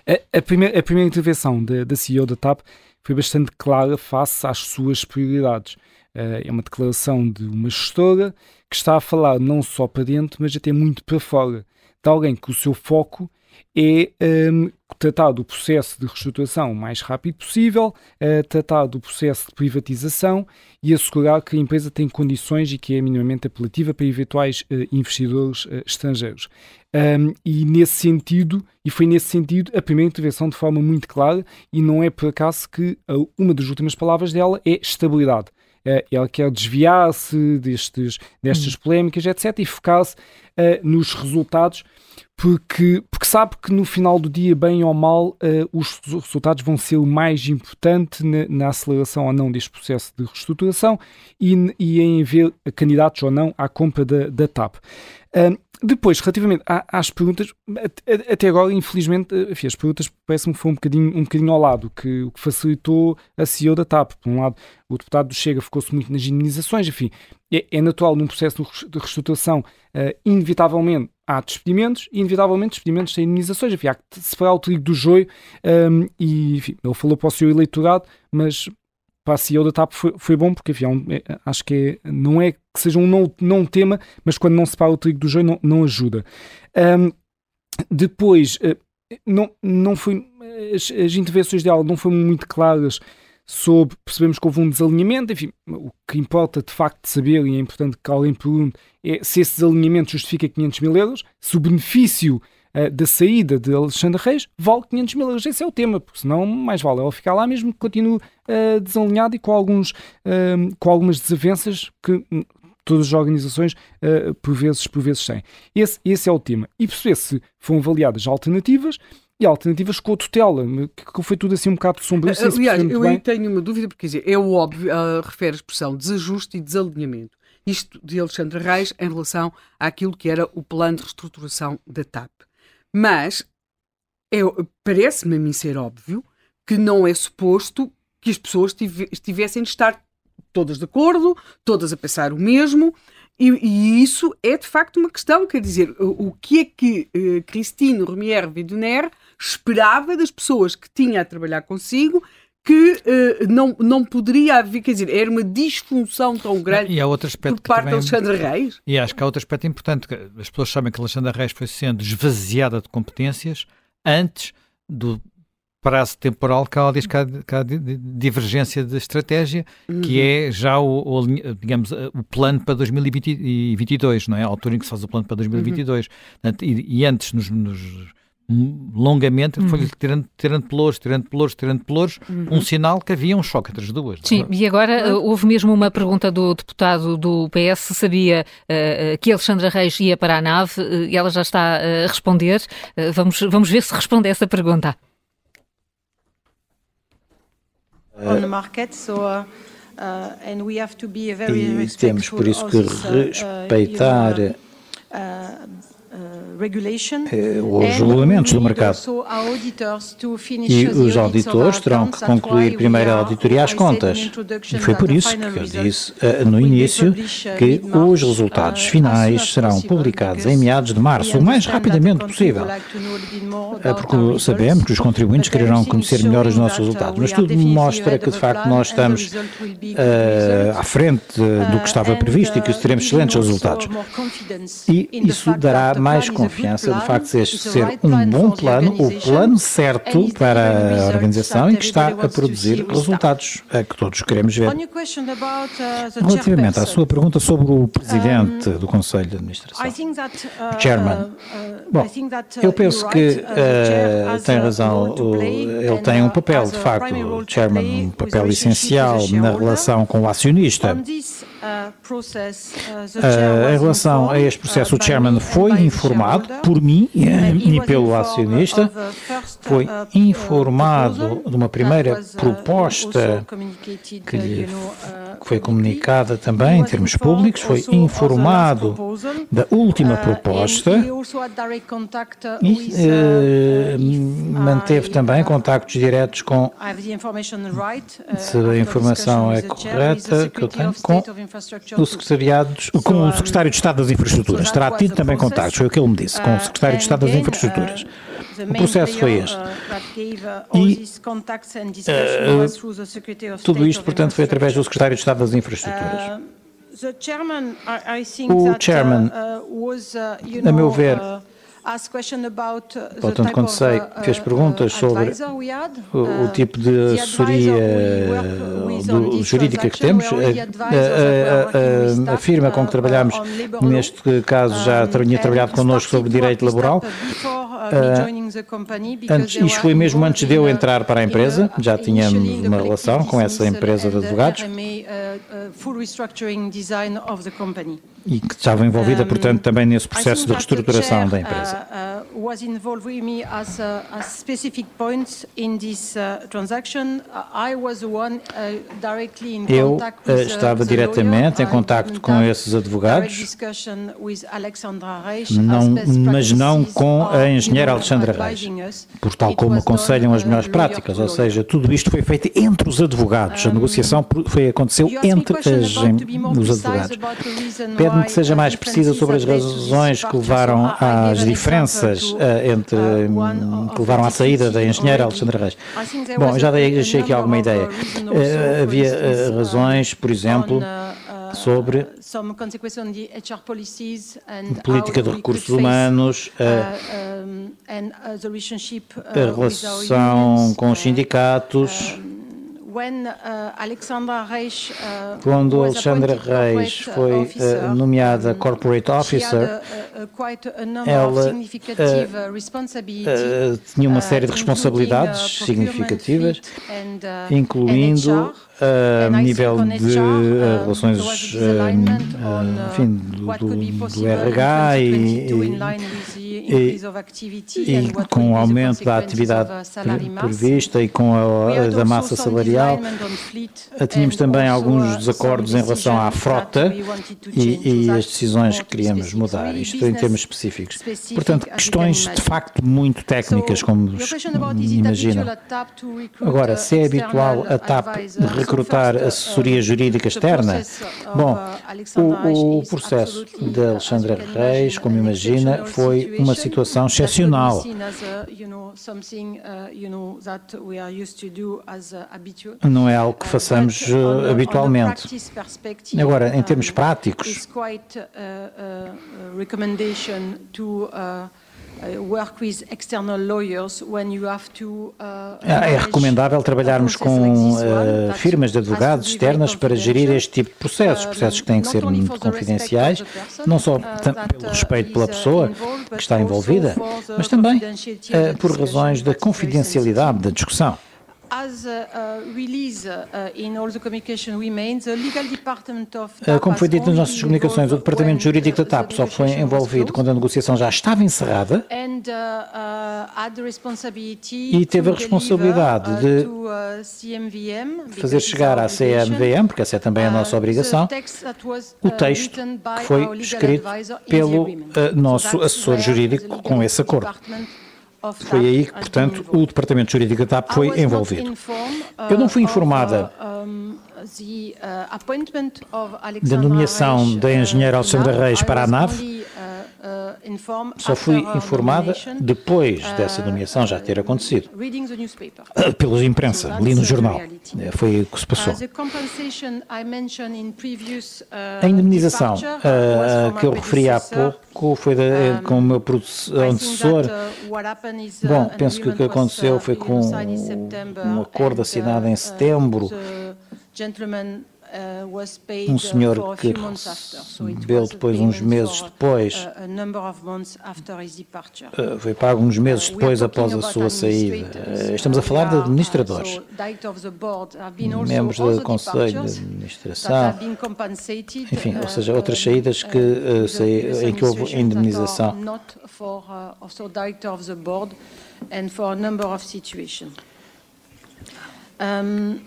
A, a, primeira, a primeira intervenção da, da CEO da TAP foi bastante clara face às suas prioridades. Uh, é uma declaração de uma gestora que está a falar não só para dentro, mas até muito para fora. De alguém que o seu foco é um, tratar do processo de reestruturação o mais rápido possível, uh, tratar do processo de privatização e assegurar que a empresa tem condições e que é minimamente apelativa para eventuais uh, investidores uh, estrangeiros. Um, e nesse sentido, e foi nesse sentido a primeira intervenção de forma muito clara, e não é por acaso que uma das últimas palavras dela é estabilidade. Ela quer desviar-se destes, destas hum. polémicas, etc., e focar-se uh, nos resultados porque, porque sabe que no final do dia, bem ou mal, uh, os resultados vão ser o mais importante na, na, aceleração ou não deste processo de reestruturação e, e em ver candidatos ou não à compra da, da TAP. Depois, relativamente às perguntas, até agora, infelizmente, enfim, as perguntas parece-me que foi um bocadinho, um bocadinho ao lado, que, o que facilitou a CEO da TAP. Por um lado, o deputado do Chega ficou-se muito nas indenizações, enfim, é, é, natural num processo de reestruturação, uh, inevitavelmente há despedimentos e, inevitavelmente, despedimentos sem indenizações. Enfim, há que separar o trigo do joio um, e, enfim, ele falou para o seu eleitorado, mas para a CEO da TAP foi, foi bom, porque, enfim, é um, é, acho que é, não é que seja um não, não tema, mas quando não separa o trigo do joio não, não ajuda. Um, depois, uh, não, não foi, as, as intervenções dela não foram muito claras sobre, percebemos que houve um desalinhamento, enfim, o que importa de facto saber, e é importante que alguém pergunte, é se esse desalinhamento justifica 500 mil euros, se o benefício uh, da saída de Alexandre Reis vale 500 mil euros. Esse é o tema, porque senão mais vale ela ficar lá mesmo que continue uh, desalinhado e com, alguns, uh, com algumas desavenças que hum, todas as organizações por vezes por vezes têm. Esse, esse é o tema. E perceber se foram avaliadas alternativas e alternativas com a tutela, que foi tudo assim um bocado sombrio. Aliás, eu aí tenho uma dúvida, porque quer dizer, é óbvio, uh, refere a expressão desajuste e desalinhamento. Isto de Alexandre Reis em relação àquilo que era o plano de reestruturação da TAP. Mas parece-me a mim ser óbvio que não é suposto que as pessoas estivessem de estar todas de acordo, todas a pensar o mesmo, e, e, isso é de facto uma questão, quer dizer, o, o que é que uh, Christine Romier Vidoner esperava das pessoas que tinha a trabalhar consigo que uh, não, não poderia haver, quer dizer, era uma disfunção tão grande e há outro aspecto por parte de Alexandre Reis. E acho que há outro aspecto importante, que as pessoas sabem que Alexandre Reis foi sendo esvaziada de competências antes do prazo temporal que ela diz que há, que há divergência de estratégia, uhum. que é já o, o, digamos, o plano para 2022, não é? A altura em que se faz o plano para 2022. Uhum. E, e, antes, nos, nos longamente, uhum. foi tirando, tirando pelouros, tirando pelouros, tirando pelouros, uhum. um sinal que havia um choque entre as duas. É? Sim, e agora uh, houve mesmo uma pergunta do deputado do PS se sabia uh, que Alexandra Reis ia para a nave uh, e ela já está a responder. vamos, vamos ver se responde a essa pergunta. on the market. So, uh, uh, and we have to be very e temos por isso que respeitar eh, os regulamentos do mercado. E os auditores terão que concluir primeiro a auditoria às contas. E foi por isso que eu disse uh, no início que os resultados finais serão publicados em meados de março, o mais rapidamente possível. Uh, porque sabemos que os contribuintes quererão conhecer melhor os nossos resultados. Mas tudo mostra que, de facto, nós estamos uh, à frente do que estava previsto e que teremos excelentes resultados. E isso dará mais confiança de facto de ser um bom plano, o plano certo para a organização e que está a produzir resultados a que todos queremos ver. Relativamente à sua pergunta sobre o presidente do Conselho de Administração, o chairman, bom, eu penso que uh, tem razão, ele tem um papel, de facto, o chairman, um papel essencial na relação com o acionista. Uh, em relação a este processo, o chairman foi informado por mim e pelo acionista, foi informado de uma primeira proposta que lhe foi comunicada também em termos públicos, foi informado da última proposta e uh, manteve também contactos diretos com, se a informação é correta, que eu tenho, com o com o secretário de Estado das Infraestruturas. Terá tido também contactos, foi o que ele me disse, com o secretário de Estado das Infraestruturas. O processo foi este. E uh, tudo isto, portanto, foi através do secretário de Estado das Infraestruturas. O chairman, a meu ver, Portanto, quando sei, fez perguntas sobre o, o tipo de assessoria do, jurídica que temos. A, a, a, a, firma com que trabalhamos, neste caso, já tinha trabalhado connosco sobre direito laboral. Uh, antes, isto foi mesmo antes de eu entrar para a empresa, já tínhamos uma relação com essa empresa de advogados e que estava envolvida, portanto, também nesse processo de reestruturação da empresa. was involved with me as, uh, as specific points in this uh, transaction. I was the one uh, directly in Eu contact with, estava diretamente em contato com esses advogados, não, mas não com a engenheira Alexandra Reis, por tal como aconselham as melhores práticas, ou seja, tudo isto foi feito entre os advogados, a negociação foi, aconteceu entre as, os advogados. Que seja mais precisa sobre as razões que levaram às diferenças uh, entre, um, que levaram à saída da engenheira Alexandra Reis. Bom, já deixei aqui alguma ideia. Uh, havia uh, razões, por exemplo, sobre política de recursos humanos, a relação com os sindicatos, Quando Alexandra Reis foi uh, nomeada Corporate Officer, ela uh, tinha uma série de responsabilidades significativas, incluindo a nível de relações enfim, do, do, RH e, e e, com o aumento da atividade prevista e com a, da massa salarial, tínhamos também alguns desacordos em relação à frota e, e as decisões que queríamos mudar, isto em termos específicos. Portanto, questões de facto muito técnicas, como imaginam. Agora, se é habitual a TAP recrutar assessoria jurídica externa, bom, o, o processo de Alexandra Reis, como imagina, foi uma situação excepcional. Não é algo que façamos habitualmente. Agora, em termos práticos, é recomendável trabalharmos com uh, firmas de advogados externas para gerir este tipo de processos, uh, processos que têm que ser muito confidenciais, não só uh, pelo respeito pela pessoa que está envolvida, mas também por razões da confidencialidade da discussão. Como foi dito nas nossas comunicações, o Departamento Jurídico da TAP só foi envolvido quando a negociação já estava encerrada uh, uh, e teve a responsabilidade uh, de fazer chegar à CMVM, porque essa é também a nossa obrigação, o texto que foi escrito pelo nosso assessor jurídico com esse acordo. Foi aí que, portanto, o Departamento Jurídico da TAP foi envolvido. Eu não fui informada. da nomeação da engenheira Alexandra Reis para a nave, só fui informada depois dessa nomeação já ter acontecido. Pela imprensa, li no jornal. É, foi o que se passou. A indemnização uh, que eu referi há pouco foi da, com o meu antecessor. Bom, penso que o que aconteceu foi com um acordo assinado em setembro Uh, um senhor que recebeu depois uns meses depois, uh, foi pago uns meses depois após a sua saída. Uh, estamos a falar de administradores, membros do Conselho de Administração, enfim, ou seja, outras saídas que, em que houve indemnização. Um,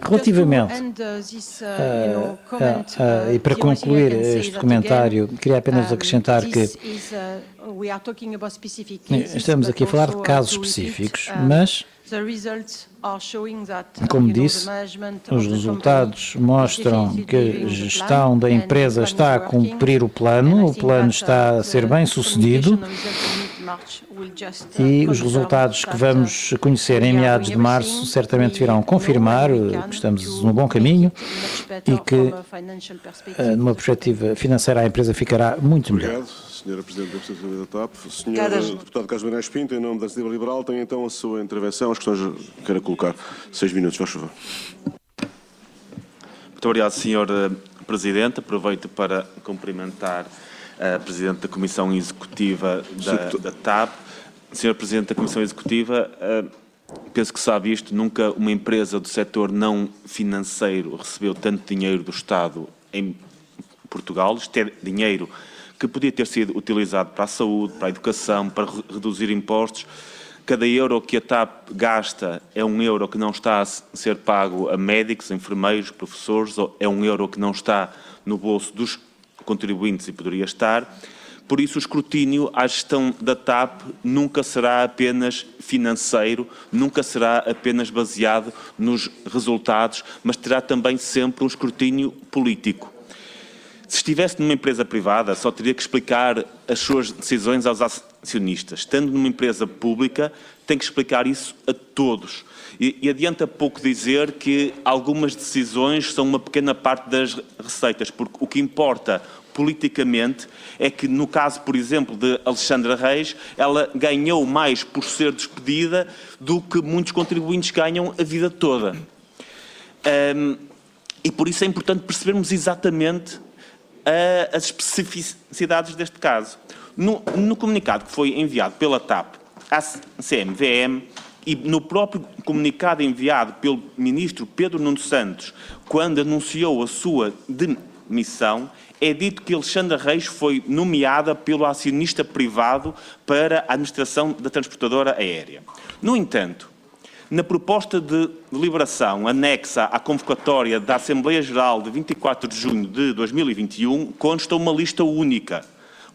Relativamente, uh, uh, e para concluir este comentário, queria apenas acrescentar que estamos aqui a falar de casos específicos, mas como disse, os resultados mostram que a gestão da empresa está a cumprir o plano, o plano está a ser bem sucedido. e os resultados que vamos conhecer em meados de março certamente virão confirmar que estamos no bom caminho e que, numa perspectiva financeira, a empresa ficará muito melhor. Senhora Presidente da Presidência da TAP. Senhor Deputado Carlos Marinés Pinto, em nome da Iniciativa Liberal, tem então a sua intervenção, as questões que queira colocar. Seis minutos, faz favor. Muito obrigado, Senhor Presidente. Aproveito para cumprimentar a Presidente da Comissão Executiva da, da TAP. Senhor Presidente da Comissão Executiva, eh, penso que sabe isto, nunca uma empresa do setor não financeiro recebeu tanto dinheiro do Estado em Portugal. Isto é dinheiro que podia ter sido utilizado para a saúde, para a educação, para reduzir impostos. Cada euro que a TAP gasta é um euro que não está a ser pago a médicos, enfermeiros, professores, é um euro que não está no bolso dos contribuintes e poderia estar. Por isso, o escrutínio à gestão da TAP nunca será apenas financeiro, nunca será apenas baseado nos resultados, mas terá também sempre um escrutínio político. Se estivesse numa empresa privada, só teria que explicar as suas decisões aos acionistas. Estando numa empresa pública, tem que explicar isso a todos. E, e adianta pouco dizer que algumas decisões são uma pequena parte das receitas, porque o que importa politicamente é que, no caso, por exemplo, de Alexandra Reis, ela ganhou mais por ser despedida do que muitos contribuintes ganham a vida toda. Um, e por isso é importante percebermos exatamente as especificidades deste caso. No, no, comunicado que foi enviado pela TAP à CMVM, e no próprio comunicado enviado pelo ministro Pedro Nuno Santos, quando anunciou a sua demissão, é dito que Alexandra Reis foi nomeada pelo acionista privado para a administração da transportadora aérea. No entanto, na proposta de deliberação anexa à convocatória da Assembleia Geral de 24 de junho de 2021, consta uma lista única,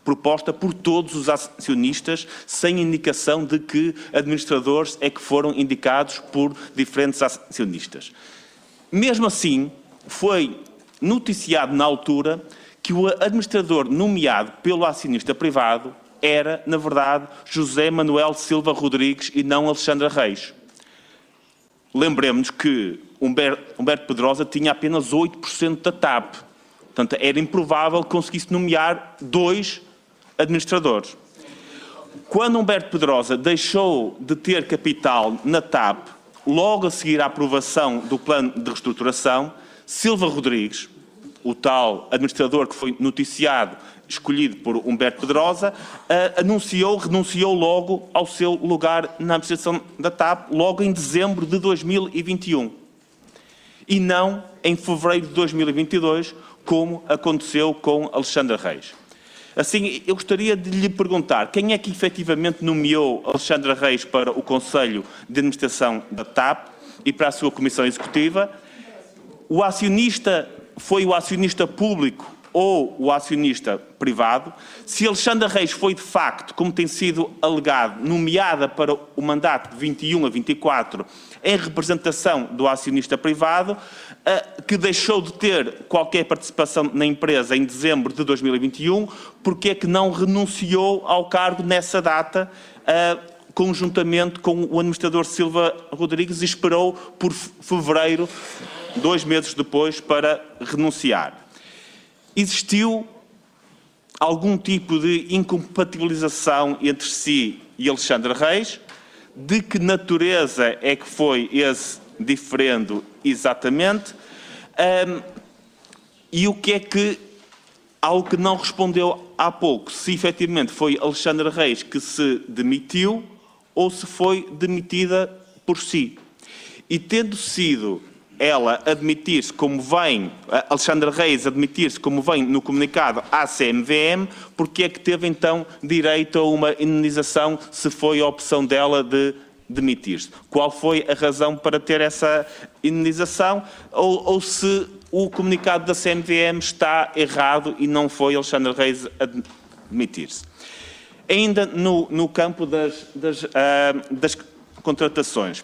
proposta por todos os acionistas, sem indicação de que administradores é que foram indicados por diferentes acionistas. Mesmo assim, foi noticiado na altura que o administrador nomeado pelo acionista privado era, na verdade, José Manuel Silva Rodrigues e não Alexandra Reis. Lembremos que Humberto, Humberto Pedrosa tinha apenas 8% da TAP. Portanto, era improvável que conseguisse nomear dois administradores. Quando Humberto Pedrosa deixou de ter capital na TAP, logo a seguir à aprovação do plano de reestruturação, Silva Rodrigues, o tal administrador que foi noticiado, escolhido por Humberto Pedrosa, uh, anunciou, renunciou logo ao seu lugar na administração da TAP, logo em dezembro de 2021. E não em fevereiro de 2022, como aconteceu com Alexandre Reis. Assim, eu gostaria de lhe perguntar quem é que efetivamente nomeou Alexandre Reis para o Conselho de Administração da TAP e para a sua Comissão Executiva. O acionista foi o acionista público ou o acionista privado, se Alexandra Reis foi de facto, como tem sido alegado, nomeada para o mandato de 21 a 24 em representação do acionista privado, eh, que deixou de ter qualquer participação na empresa em dezembro de 2021, porque é que não renunciou ao cargo nessa data, eh, conjuntamente com o administrador Silva Rodrigues, e esperou por fevereiro dois meses depois, para renunciar. Existiu algum tipo de incompatibilização entre si e Alexandre Reis? De que natureza é que foi esse diferendo exatamente? Um, e o que é que, ao que não respondeu há pouco, se efetivamente foi Alexandre Reis que se demitiu ou se foi demitida por si. E tendo sido ela admitir-se como vem, Alexandre Reis admitir-se como vem no comunicado à CMVM, porque é que teve então direito a uma indenização se foi a opção dela de demitir-se? Qual foi a razão para ter essa indenização? Ou, ou, se o comunicado da CMVM está errado e não foi Alexandre Reis a demitir-se? Ainda no, no campo das, das, uh, das contratações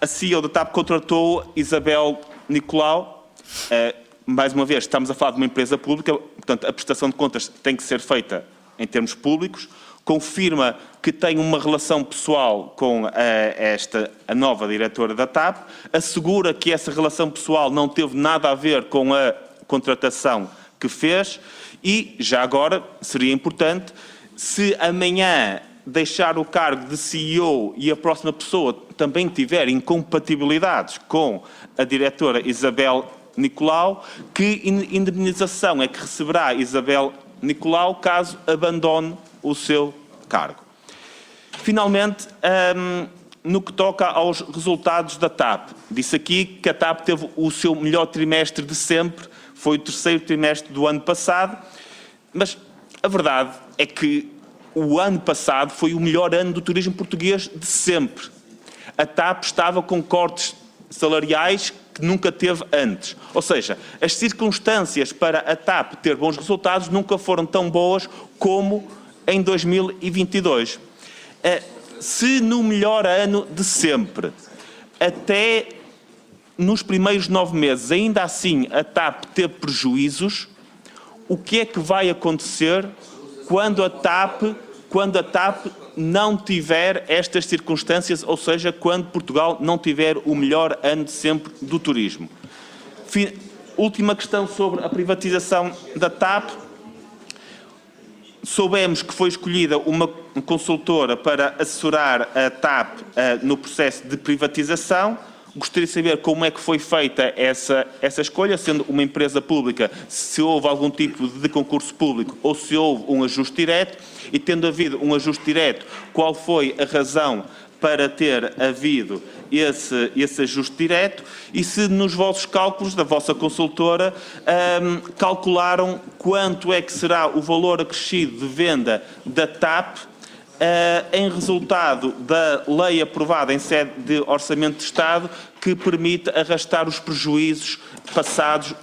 a CEO da TAP contratou Isabel Nicolau. Uh, mais uma vez, estamos a falar de uma empresa pública, portanto, a prestação de contas tem que ser feita em termos públicos. Confirma que tem uma relação pessoal com uh, esta a nova diretora da TAP. Assegura que essa relação pessoal não teve nada a ver com a contratação que fez. E, já agora, seria importante, se amanhã deixar o cargo de CEO e a próxima pessoa também tiver incompatibilidades com a diretora Isabel Nicolau, que indemnização é que receberá Isabel Nicolau caso abandone o seu cargo. Finalmente, um, no que toca aos resultados da TAP, disse aqui que a TAP teve o seu melhor trimestre de sempre, foi o terceiro trimestre do ano passado, mas a verdade é que o ano passado foi o melhor ano do turismo português de sempre. A TAP estava com cortes salariais que nunca teve antes. Ou seja, as circunstâncias para a TAP ter bons resultados nunca foram tão boas como em 2022. Eh, se no melhor ano de sempre, até nos primeiros nove meses, ainda assim a TAP teve prejuízos, o que é que vai acontecer quando a TAP, quando a TAP não tiver estas circunstâncias, ou seja, quando Portugal não tiver o melhor ano de sempre do turismo. Fim, última questão sobre a privatização da TAP. Soubemos que foi escolhida uma consultora para assessorar a TAP uh, no processo de privatização. Gostaria de saber como é que foi feita essa, essa escolha, sendo uma empresa pública, se houve algum tipo de concurso público ou se houve um ajuste direto, e tendo havido um ajuste direto, qual foi a razão para ter havido esse, esse ajuste direto? E se nos vossos cálculos da vossa consultora um, calcularam quanto é que será o valor acrescido de venda da TAP em resultado da lei aprovada em sede de Orçamento de Estado que permite arrastar os prejuízos passados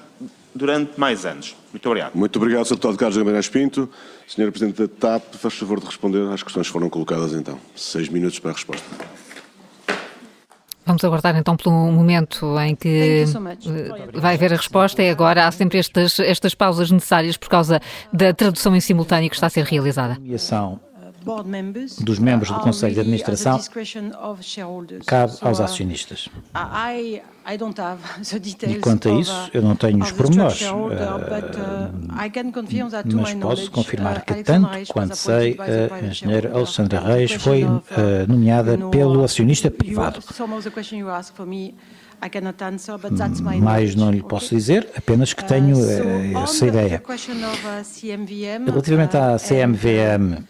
durante mais anos. Muito obrigado. Muito obrigado, Sr. Deputado Carlos Guimarães Pinto. Sr. Presidente da TAP, faz favor de responder às questões que foram colocadas então. Seis minutos para a resposta. Vamos aguardar então pelo momento em que eh, vai haver a resposta. E agora há sempre estas, estas pausas necessárias por causa da tradução em simultâneo que está a ser realizada dos membros do Conselho de Administração cabe aos acionistas. E quanto a isso, eu não tenho os pormenores, uh, mas posso confirmar que, tanto quanto sei, a engenheira Alexandra Reis foi uh, nomeada pelo acionista privado. Mais não lhe posso dizer, apenas que tenho uh, essa ideia. Relativamente à CMVM,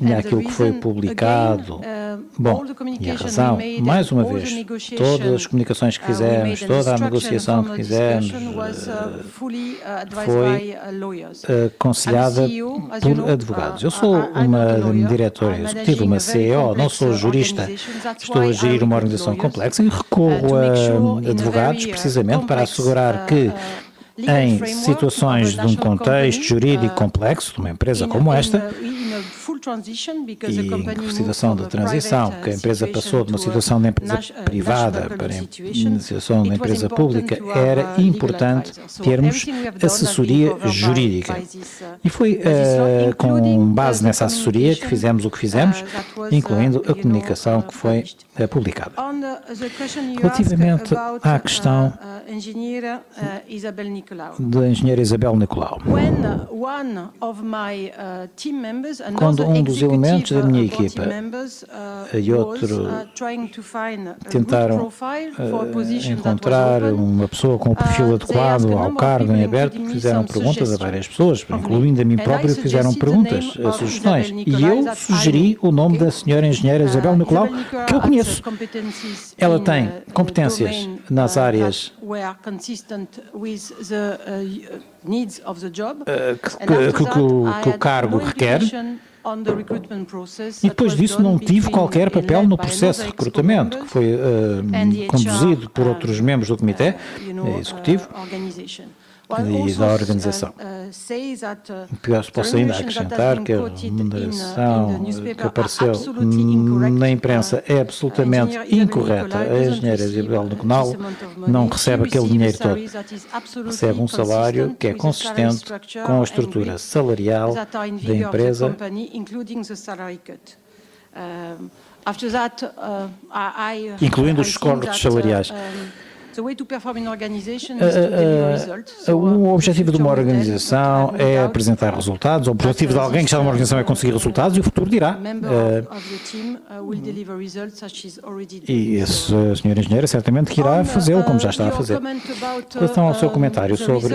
e aquilo que foi publicado. Uh, Bom, e a razão, mais uma vez, todas as comunicações que uh, fizemos, toda a negociação que fizemos uh, foi aconselhada por advogados. Eu sou uma diretora executiva, uma CEO, não sou jurista, estou a gerir uma organização complexa e recorro a advogados precisamente para assegurar que em situações de um contexto jurídico complexo, de uma empresa como esta, e em situação de transição, que a empresa passou de uma situação de empresa privada para uma situação de empresa pública, era importante termos assessoria jurídica. E foi uh, com base nessa assessoria que fizemos o que fizemos, incluindo a comunicação que foi uh, publicada. Relativamente à questão da engenheira Isabel Nicolau. Quando um dos elementos da minha equipa e outro tentaram uh, encontrar uma pessoa com o perfil adequado ao cargo em aberto, fizeram perguntas a várias pessoas, incluindo a mim próprio, fizeram perguntas, sugestões. E eu sugeri o nome da senhora engenheira Isabel Nicolau, que eu conheço. Ela tem competências nas áreas que, que, que, que o cargo requer e depois disso não tive qualquer papel no processo de recrutamento, que foi uh, conduzido por outros membros do Comitê uh, Executivo e da organização. Posso ainda acrescentar que a remuneração que apareceu na imprensa é absolutamente incorreta. A engenheira Isabel Niconal não recebe aquele dinheiro todo. Recebe um salário que é consistente com a estrutura salarial da empresa. Incluindo os cortes salariais. O objetivo de uma organização é apresentar resultados, o objetivo de alguém que está numa organização é conseguir resultados e o futuro dirá. E esse senhor engenheiro certamente que irá fazê-lo como já está a fazer. Quanto ao seu comentário sobre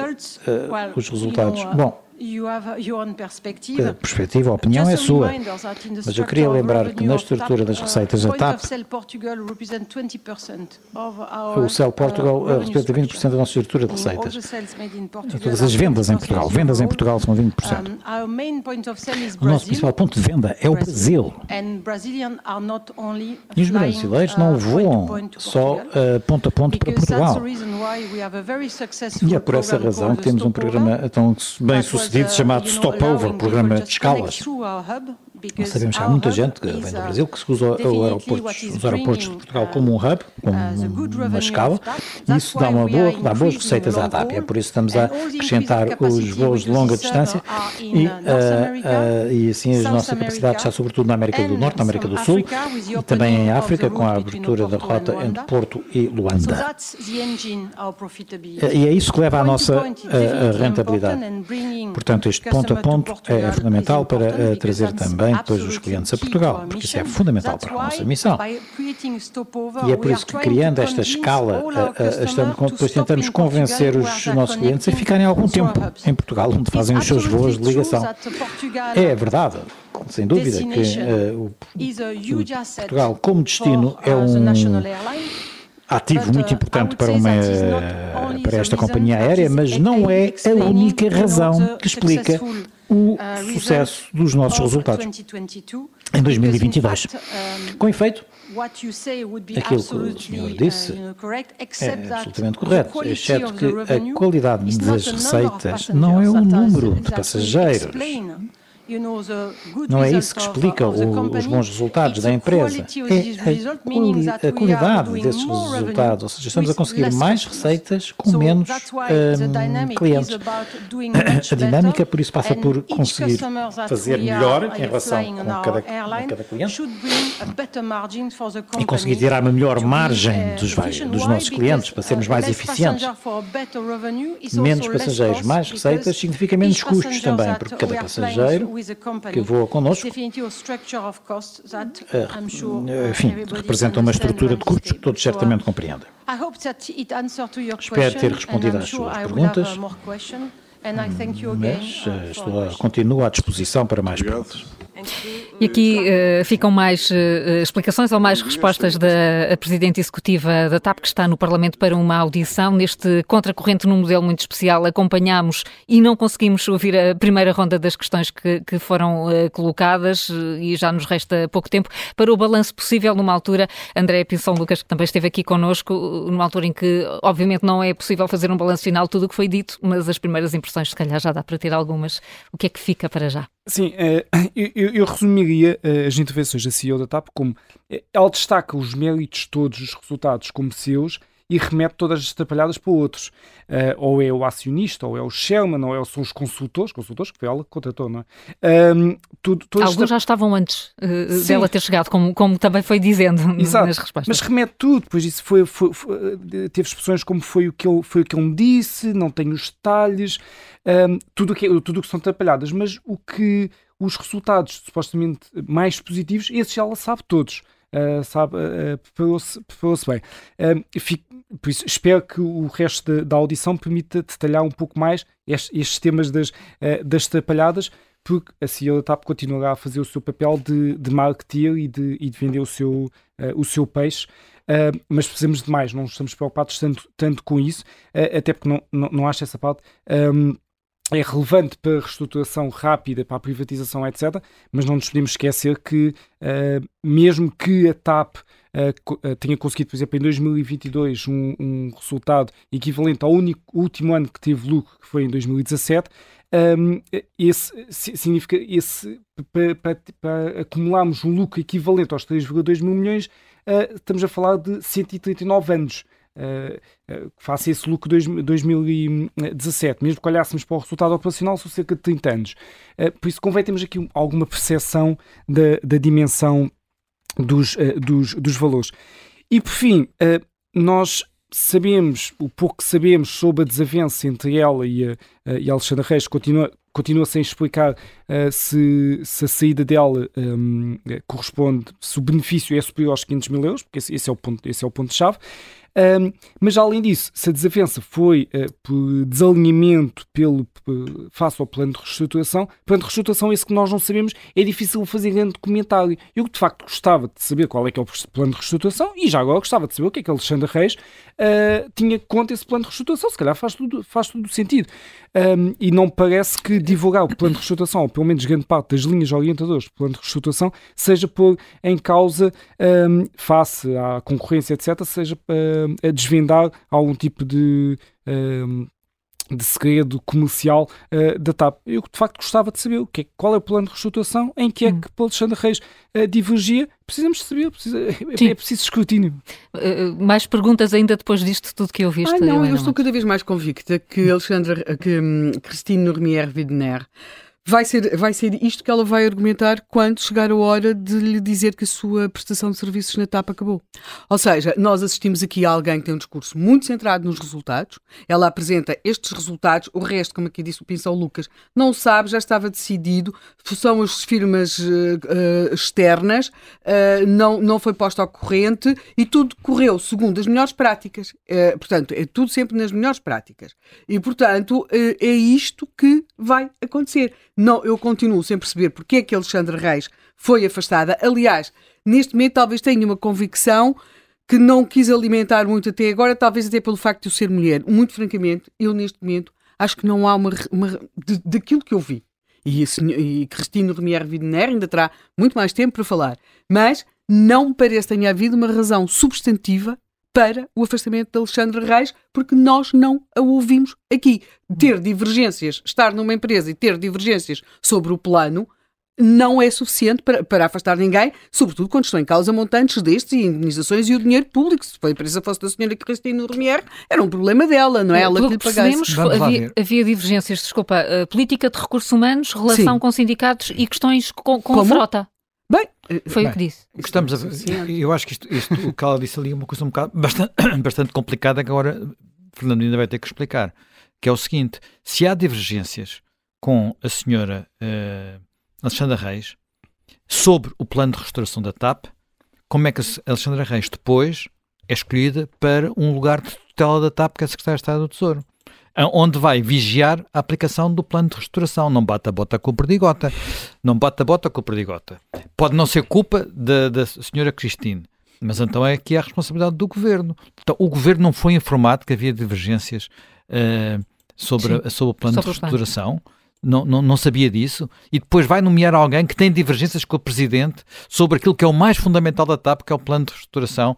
os resultados, bom, a perspectiva, a opinião é sua. Mas eu queria lembrar que na estrutura das receitas da TAP, o Cell Portugal uh, representa 20% da nossa estrutura de receitas. Todas as vendas em Portugal. Vendas em Portugal são 20%. O nosso principal ponto de venda é o Brasil. E os brasileiros não uh, voam só uh, ponto a ponto para Portugal. E é por essa razão que temos um programa tão bem sucedido sucedido chamado Stopover, programa de escalas. Nós sabemos que há muita gente que vem do Brasil que se usa aeroportos, os aeroportos de Portugal como um hub, como uma escala, e isso dá, uma boa, dá boas receitas à TAP. É por isso que estamos a acrescentar os voos de longa distância e, uh, uh, e assim a nossa capacidade está sobretudo na América do Norte, na América do Sul e também em África, com a abertura da rota entre Porto e Luanda. E é isso que leva à nossa uh, rentabilidade. Portanto, este ponto a ponto é fundamental para trazer também também depois os clientes a Portugal, porque isso é fundamental para a nossa missão. E é por isso que, criando esta escala, estamos, depois tentamos convencer os nossos clientes a ficarem algum tempo em Portugal, onde fazem os seus voos de ligação. É verdade, sem dúvida, que uh, o, o Portugal, como destino, é um ativo muito importante para, uma, para esta companhia aérea, mas não é a única razão que explica o sucesso dos nossos resultados. em 2022. Com efeito, aquilo que o senhor disse é absolutamente correto, exceto que a qualidade das receitas não é o número de passageiros não é isso que explica o, os bons resultados da empresa. É a, quali a qualidade desses resultados. Ou seja, estamos a conseguir mais receitas com menos um, clientes. A dinâmica, por isso, passa por conseguir fazer melhor em relação com cada, com cada cliente e conseguir tirar uma melhor margem dos, dos nossos clientes para sermos mais eficientes. Menos passageiros, mais receitas significa menos custos também, porque cada passageiro que voa connosco, eh, enfim, representa uma estrutura de custos que todos certamente compreendem. Espero ter respondido às suas perguntas, mas eh, estou a, continuo à disposição para mais perguntas. E aqui uh, ficam mais uh, explicações ou mais respostas da Presidente Executiva da TAP, que está no Parlamento para uma audição. Neste contracorrente, num modelo muito especial, acompanhámos e não conseguimos ouvir a primeira ronda das questões que, que foram uh, colocadas e já nos resta pouco tempo para o balanço possível numa altura. André Pinção Lucas, que também esteve aqui connosco, numa altura em que, obviamente, não é possível fazer um balanço final tudo o que foi dito, mas as primeiras impressões, se calhar, já dá para ter algumas. O que é que fica para já? Sim, eu, eu resumiria uh, as intervenções da CEO da TAP como uh, ela destaca os méritos todos, os resultados como seus e remete todas as atrapalhadas para outros. Uh, ou é o acionista, ou é o Sherman, ou é, são os consultores, consultores que foi ela que contratou, não é? Um, tudo, Alguns esta... já estavam antes uh, dela ter chegado, como, como também foi dizendo Exato. nas respostas. Mas remete tudo, pois isso foi, foi, foi, teve expressões como foi o, que ele, foi o que ele me disse, não tenho os detalhes, um, tudo o que, tudo que são atrapalhadas, mas o que os resultados supostamente mais positivos, esses ela sabe todos. Uh, sabe, uh, preparou-se preparou bem. Por isso, espero que o resto da, audição permita detalhar um pouco mais estes, temas das, das atrapalhadas, porque a da TAP continuará a fazer o seu papel de, de marketeer e de, e de vender o seu, o seu peixe. Uh, mas precisamos de mais, não estamos preocupados tanto, tanto com isso, uh, até porque não, não, não acho essa parte. É relevante para a reestruturação rápida, para a privatização, etc. Mas não nos podemos esquecer que, uh, mesmo que a TAP uh, tenha conseguido, por exemplo, em 2022, um, um, resultado equivalente ao único último ano que teve lucro, que foi em 2017, um, esse significa esse para, para, para, acumularmos um lucro equivalente aos 3,2 mil milhões, uh, estamos a falar de 139 anos uh, face a esse de 2017, mesmo que olhássemos para o resultado operacional, são cerca de 30 anos. Por isso convém termos aqui alguma percepção da, da dimensão dos, dos, dos, valores. E por fim, nós sabemos, o pouco que sabemos sobre a desavença entre ela e a, e a Alexandra Reis continua, continua sem explicar uh, se, se, a saída dela um, corresponde, se o benefício é superior aos 500 mil euros, porque esse, esse é o ponto, esse é o ponto-chave. Um, mas além disso, se a desavença foi uh, por desalinhamento pelo, face ao plano de reestruturação, plano de reestruturação esse que nós não sabemos, é difícil fazer grande comentário. Eu de facto gostava de saber qual é que é o plano de reestruturação e já agora gostava de saber o que é que Alexandre Reis uh, tinha conta esse plano de reestruturação. Se calhar faz tudo, faz tudo sentido. Um, e não parece que divulgar o plano de reestruturação, ou pelo menos grande parte das linhas orientadoras do plano de reestruturação, seja por em causa, um, face à concorrência, etc., seja uh, a desvendar algum tipo de. Um, de segredo comercial uh, da TAP. Eu de facto gostava de saber o que é, qual é o plano de reestruturação, em que é hum. que Alexandre Reis uh, divergia. Precisamos saber, precisa, é, é, preciso escrutínio. Uh, mais perguntas ainda depois disto tudo que eu viste? Ah, não, eu estou cada vez mais convicta que Alexandre, que um, Christine Nourmier Widner vai ser, vai ser isto que ela vai argumentar quando chegar a hora de lhe dizer que a sua prestação de serviços na TAP acabou. Ou seja, nós assistimos aqui a alguém que tem um discurso muito centrado nos resultados, ela apresenta estes resultados, o resto, como aqui disse o Pincel Lucas, não sabe, já estava decidido, são as firmas uh, uh, externas, uh, não, não foi posto ao corrente e tudo correu segundo as melhores práticas. portanto, é tudo sempre nas melhores práticas. E, portanto, é isto que vai acontecer. Não, eu continuo sem perceber porque é que Alexandre Reis foi afastada. Aliás, neste momento talvez tenha uma convicção que não quis alimentar muito até agora, talvez até pelo facto de eu ser mulher. Muito francamente, eu neste momento acho que não há uma. uma de, daquilo que eu vi. E, e Cristina Remier Widner ainda terá muito mais tempo para falar. Mas não me parece que tenha havido uma razão substantiva para o afastamento de Alexandre Reis, porque nós não a ouvimos aqui. Ter divergências, estar numa empresa e ter divergências sobre o plano não é suficiente para, para afastar ninguém, sobretudo quando estão em causa montantes destes e indenizações e o dinheiro público. Se a empresa fosse da senhora Cristina Romier, era um problema dela, não é ela que lhe pagasse. Havia, havia divergências, desculpa, uh, política de recursos humanos, relação Sim. com sindicatos e questões com, com a frota. Bem, foi bem, o que disse. Estamos a, eu acho que isto, isto, o que ela disse ali é uma coisa um bocado, bastante, bastante complicada que agora Fernando ainda vai ter que explicar. Que é o seguinte: se há divergências com a senhora uh, Alexandra Reis sobre o plano de restauração da TAP, como é que a Alexandra Reis depois é escolhida para um lugar de tutela da TAP, que é a Secretária de Estado do Tesouro? Onde vai vigiar a aplicação do plano de restauração. Não bata a bota com o perdigota. Não bata a bota com o perdigota. Pode não ser culpa da, da senhora Cristine, mas então é aqui a responsabilidade do governo. Então, o governo não foi informado que havia divergências uh, sobre, a, sobre o plano sobre de restauração. Não, não, não, sabia disso, e depois vai nomear alguém que tem divergências com o Presidente sobre aquilo que é o mais fundamental da TAP, que é o plano de restauração.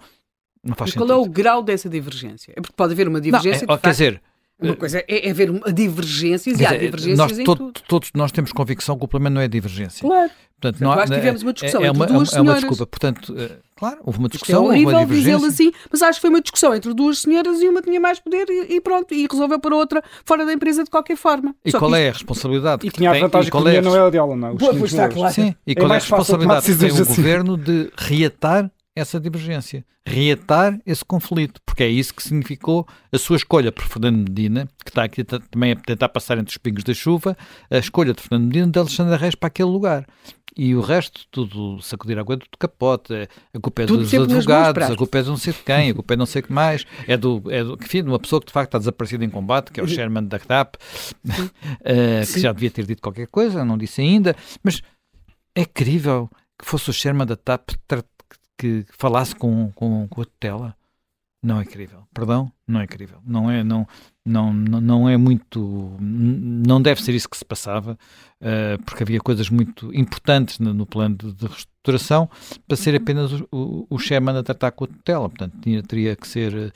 Não faz Mas qual é o grau dessa divergência? É porque pode haver uma divergência. Não, é, quer dizer, uma coisa é, é haver divergências e há divergências nós, em tudo. Todos nós temos convicção que o problema não é divergência. Claro. Portanto, não há, acho que tivemos uma discussão é, é entre uma, duas é, uma, é uma desculpa. Portanto, uh, claro, houve uma discussão, Isto é horrível houve uma dizê-lo assim, mas acho que foi uma discussão entre duas senhoras e uma tinha mais poder e, e pronto, e resolveu para outra fora da empresa de qualquer forma. E Só qual é a responsabilidade? E tinha a vantagem que, que é a não é dela, não. Pois, pois está claro. Sim, e qual é, é a responsabilidade que tem o assim. governo de reatar essa divergência, reatar esse conflito, porque é isso que significou a sua escolha por Fernando Medina, que está aqui também a tentar passar entre os pingos da chuva, a escolha de Fernando Medina de Alexandre Reis para aquele lugar. E o resto, tudo sacudir a água do capote, a culpa é tudo dos advogados, a culpa é de não sei de quem, a culpa é de não sei o que mais, é do, é do enfim, de uma pessoa que de facto está desaparecida em combate, que é o Sherman da TAP, uh, que já devia ter dito qualquer coisa, não disse ainda, mas é crível que fosse o Sherman da TAP que falasse com, com, com a tutela. Não é crível. Perdão? Não é crível. Não é, não, não, não é muito. Não deve ser isso que se passava, uh, porque havia coisas muito importantes no, no plano de, de, restauração para ser apenas o, o, o Sherman a tratar com a tutela. Portanto, tinha, teria que ser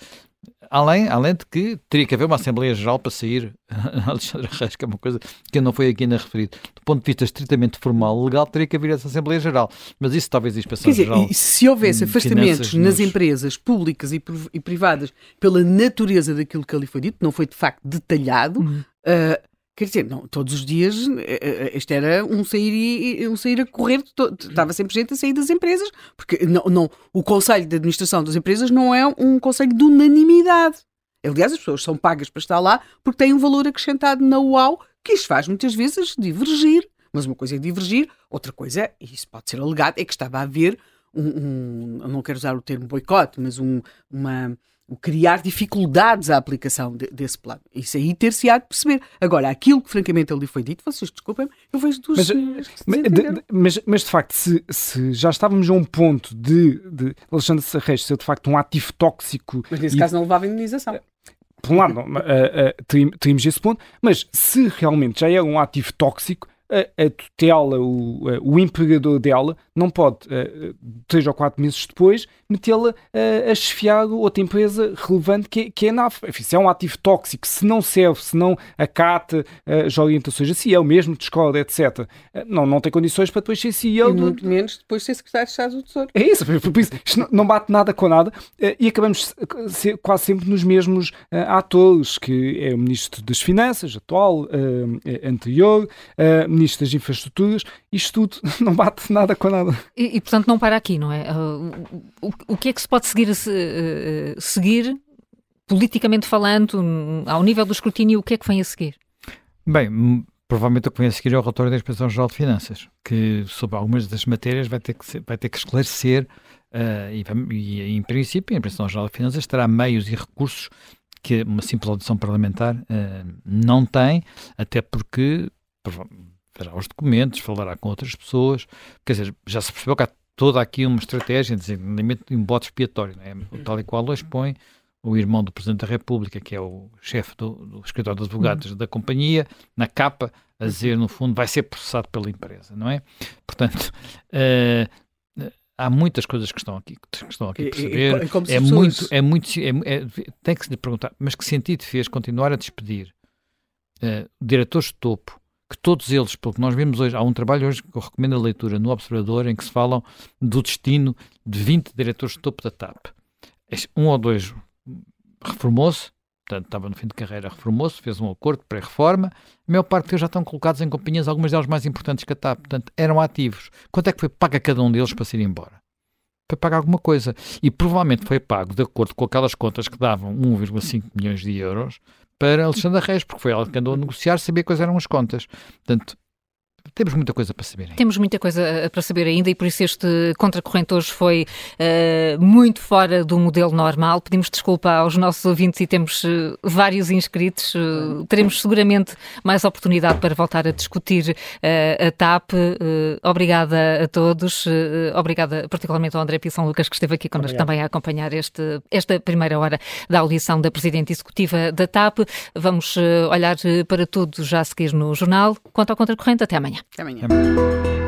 Além, além de que teria que haver uma Assembleia Geral para sair Alexandre Reis, que é uma coisa que não foi aqui ainda referido. Do ponto de vista estritamente formal, legal, teria que haver essa Assembleia Geral. Mas isso talvez a inspeção dizer, geral. Se houvesse afastamentos nas nos... empresas públicas e, e, privadas pela natureza daquilo que ali foi dito, não foi de facto detalhado, uhum. uh, Quer dizer, não, todos os dias eh, eh, este era um sair, um sair a correr, estava sempre gente a sair das empresas, porque não, não, o Conselho de Administração das Empresas não é um conselho de unanimidade. Aliás, as pessoas são pagas para estar lá porque têm um valor acrescentado na UAU que isto faz muitas vezes divergir. Mas uma coisa é divergir, outra coisa, e isso pode ser alegado, é que estava a haver um, um não quero usar o termo boicote, mas um, uma o criar dificuldades à aplicação de, desse plano. Isso aí ter-se-á de perceber. Agora, aquilo que francamente ali foi dito, vocês desculpem, eu vejo duas mas, mas, de, mas, mas, de facto, se, se, já estávamos a um ponto de, de Alexandre Sarreis ser de facto um ativo tóxico. Mas nesse e, caso não levava indenização. Por um lado, uh, uh, teríamos esse ponto, mas se realmente já é um ativo tóxico, a, a tutela, o, o empregador dela, não pode, uh, três ou quatro meses depois, metê-la uh, a chefiar outra empresa relevante que é, que é a NAF. Enfim, se é um ativo tóxico, se não serve, se não acata uh, as orientações assim, é o mesmo discorda, etc., uh, não, não tem condições para depois ser CEO. E muito do... menos depois ser secretário de Estado do Tesouro. É isso, por isso isto não bate nada com nada e acabamos ser quase sempre nos mesmos atores, que é o Ministro das Finanças, atual, anterior, Ministro das Infraestruturas, isto tudo não bate nada com nada. E, e portanto, não para aqui, não é? Uh, o, o, que é que se pode seguir, uh, seguir, politicamente falando, ao nível do escrutínio, o que é que vem a seguir? Bem, provavelmente o que vem a seguir é o relatório da Inspeção-Geral de Finanças, que sobre algumas das matérias vai ter que, vai ter que esclarecer uh, e, e, em princípio, a Inspeção-Geral de Finanças terá meios e recursos que uma simples audição parlamentar uh, não tem, até porque verá os documentos, falará com outras pessoas, quer dizer, já se percebeu que há toda aqui uma estratégia, designadamente de um bote expiatório, é? tal e qual o expõe o irmão do Presidente da República, que é o chefe do, do escritório de advogados uhum. da companhia, na capa, a dizer, no fundo, vai ser processado pela empresa, não é? Portanto, uh, há muitas coisas que estão aqui, que estão aqui a perceber. E, e, é, muito, é muito, é, é, tem que se lhe perguntar, mas que sentido fez continuar a despedir uh, diretores de topo, que todos eles, pelo que nós vemos hoje, há um trabalho hoje que eu recomendo a leitura no Observador, em que se falam do destino de 20 diretores de topo da TAP. Um ou dois reformou-se, portanto estava no fim de carreira, reformou-se, fez um acordo pré-reforma, a maior parte deles já estão colocados em companhias, algumas delas mais importantes que a TAP, portanto eram ativos. Quanto é que foi pago a cada um deles para se ir embora? Foi pago alguma coisa. E provavelmente foi pago de acordo com aquelas contas que davam 1,5 milhões de euros para Alexandre Reis, porque foi ela que andou a negociar, sabia quais eram as contas. Portanto, temos muita coisa para saber. Ainda. Temos muita coisa eh, para saber ainda e por isso este contracorrente hoje foi uh, muito fora do modelo normal. Pedimos desculpa aos nossos ouvintes e temos uh, vários inscritos. Uh, teremos seguramente mais oportunidade para voltar a discutir a TAP. obrigada a todos. obrigada particularmente ao André Pissão Lucas que esteve aqui connosco Obrigado. também a acompanhar este, esta primeira hora da audição da Presidente Executiva da TAP. Vamos olhar para tudo já a seguir no jornal. Quanto ao contracorrente, até amanhã. Até amanhã. Até amanhã.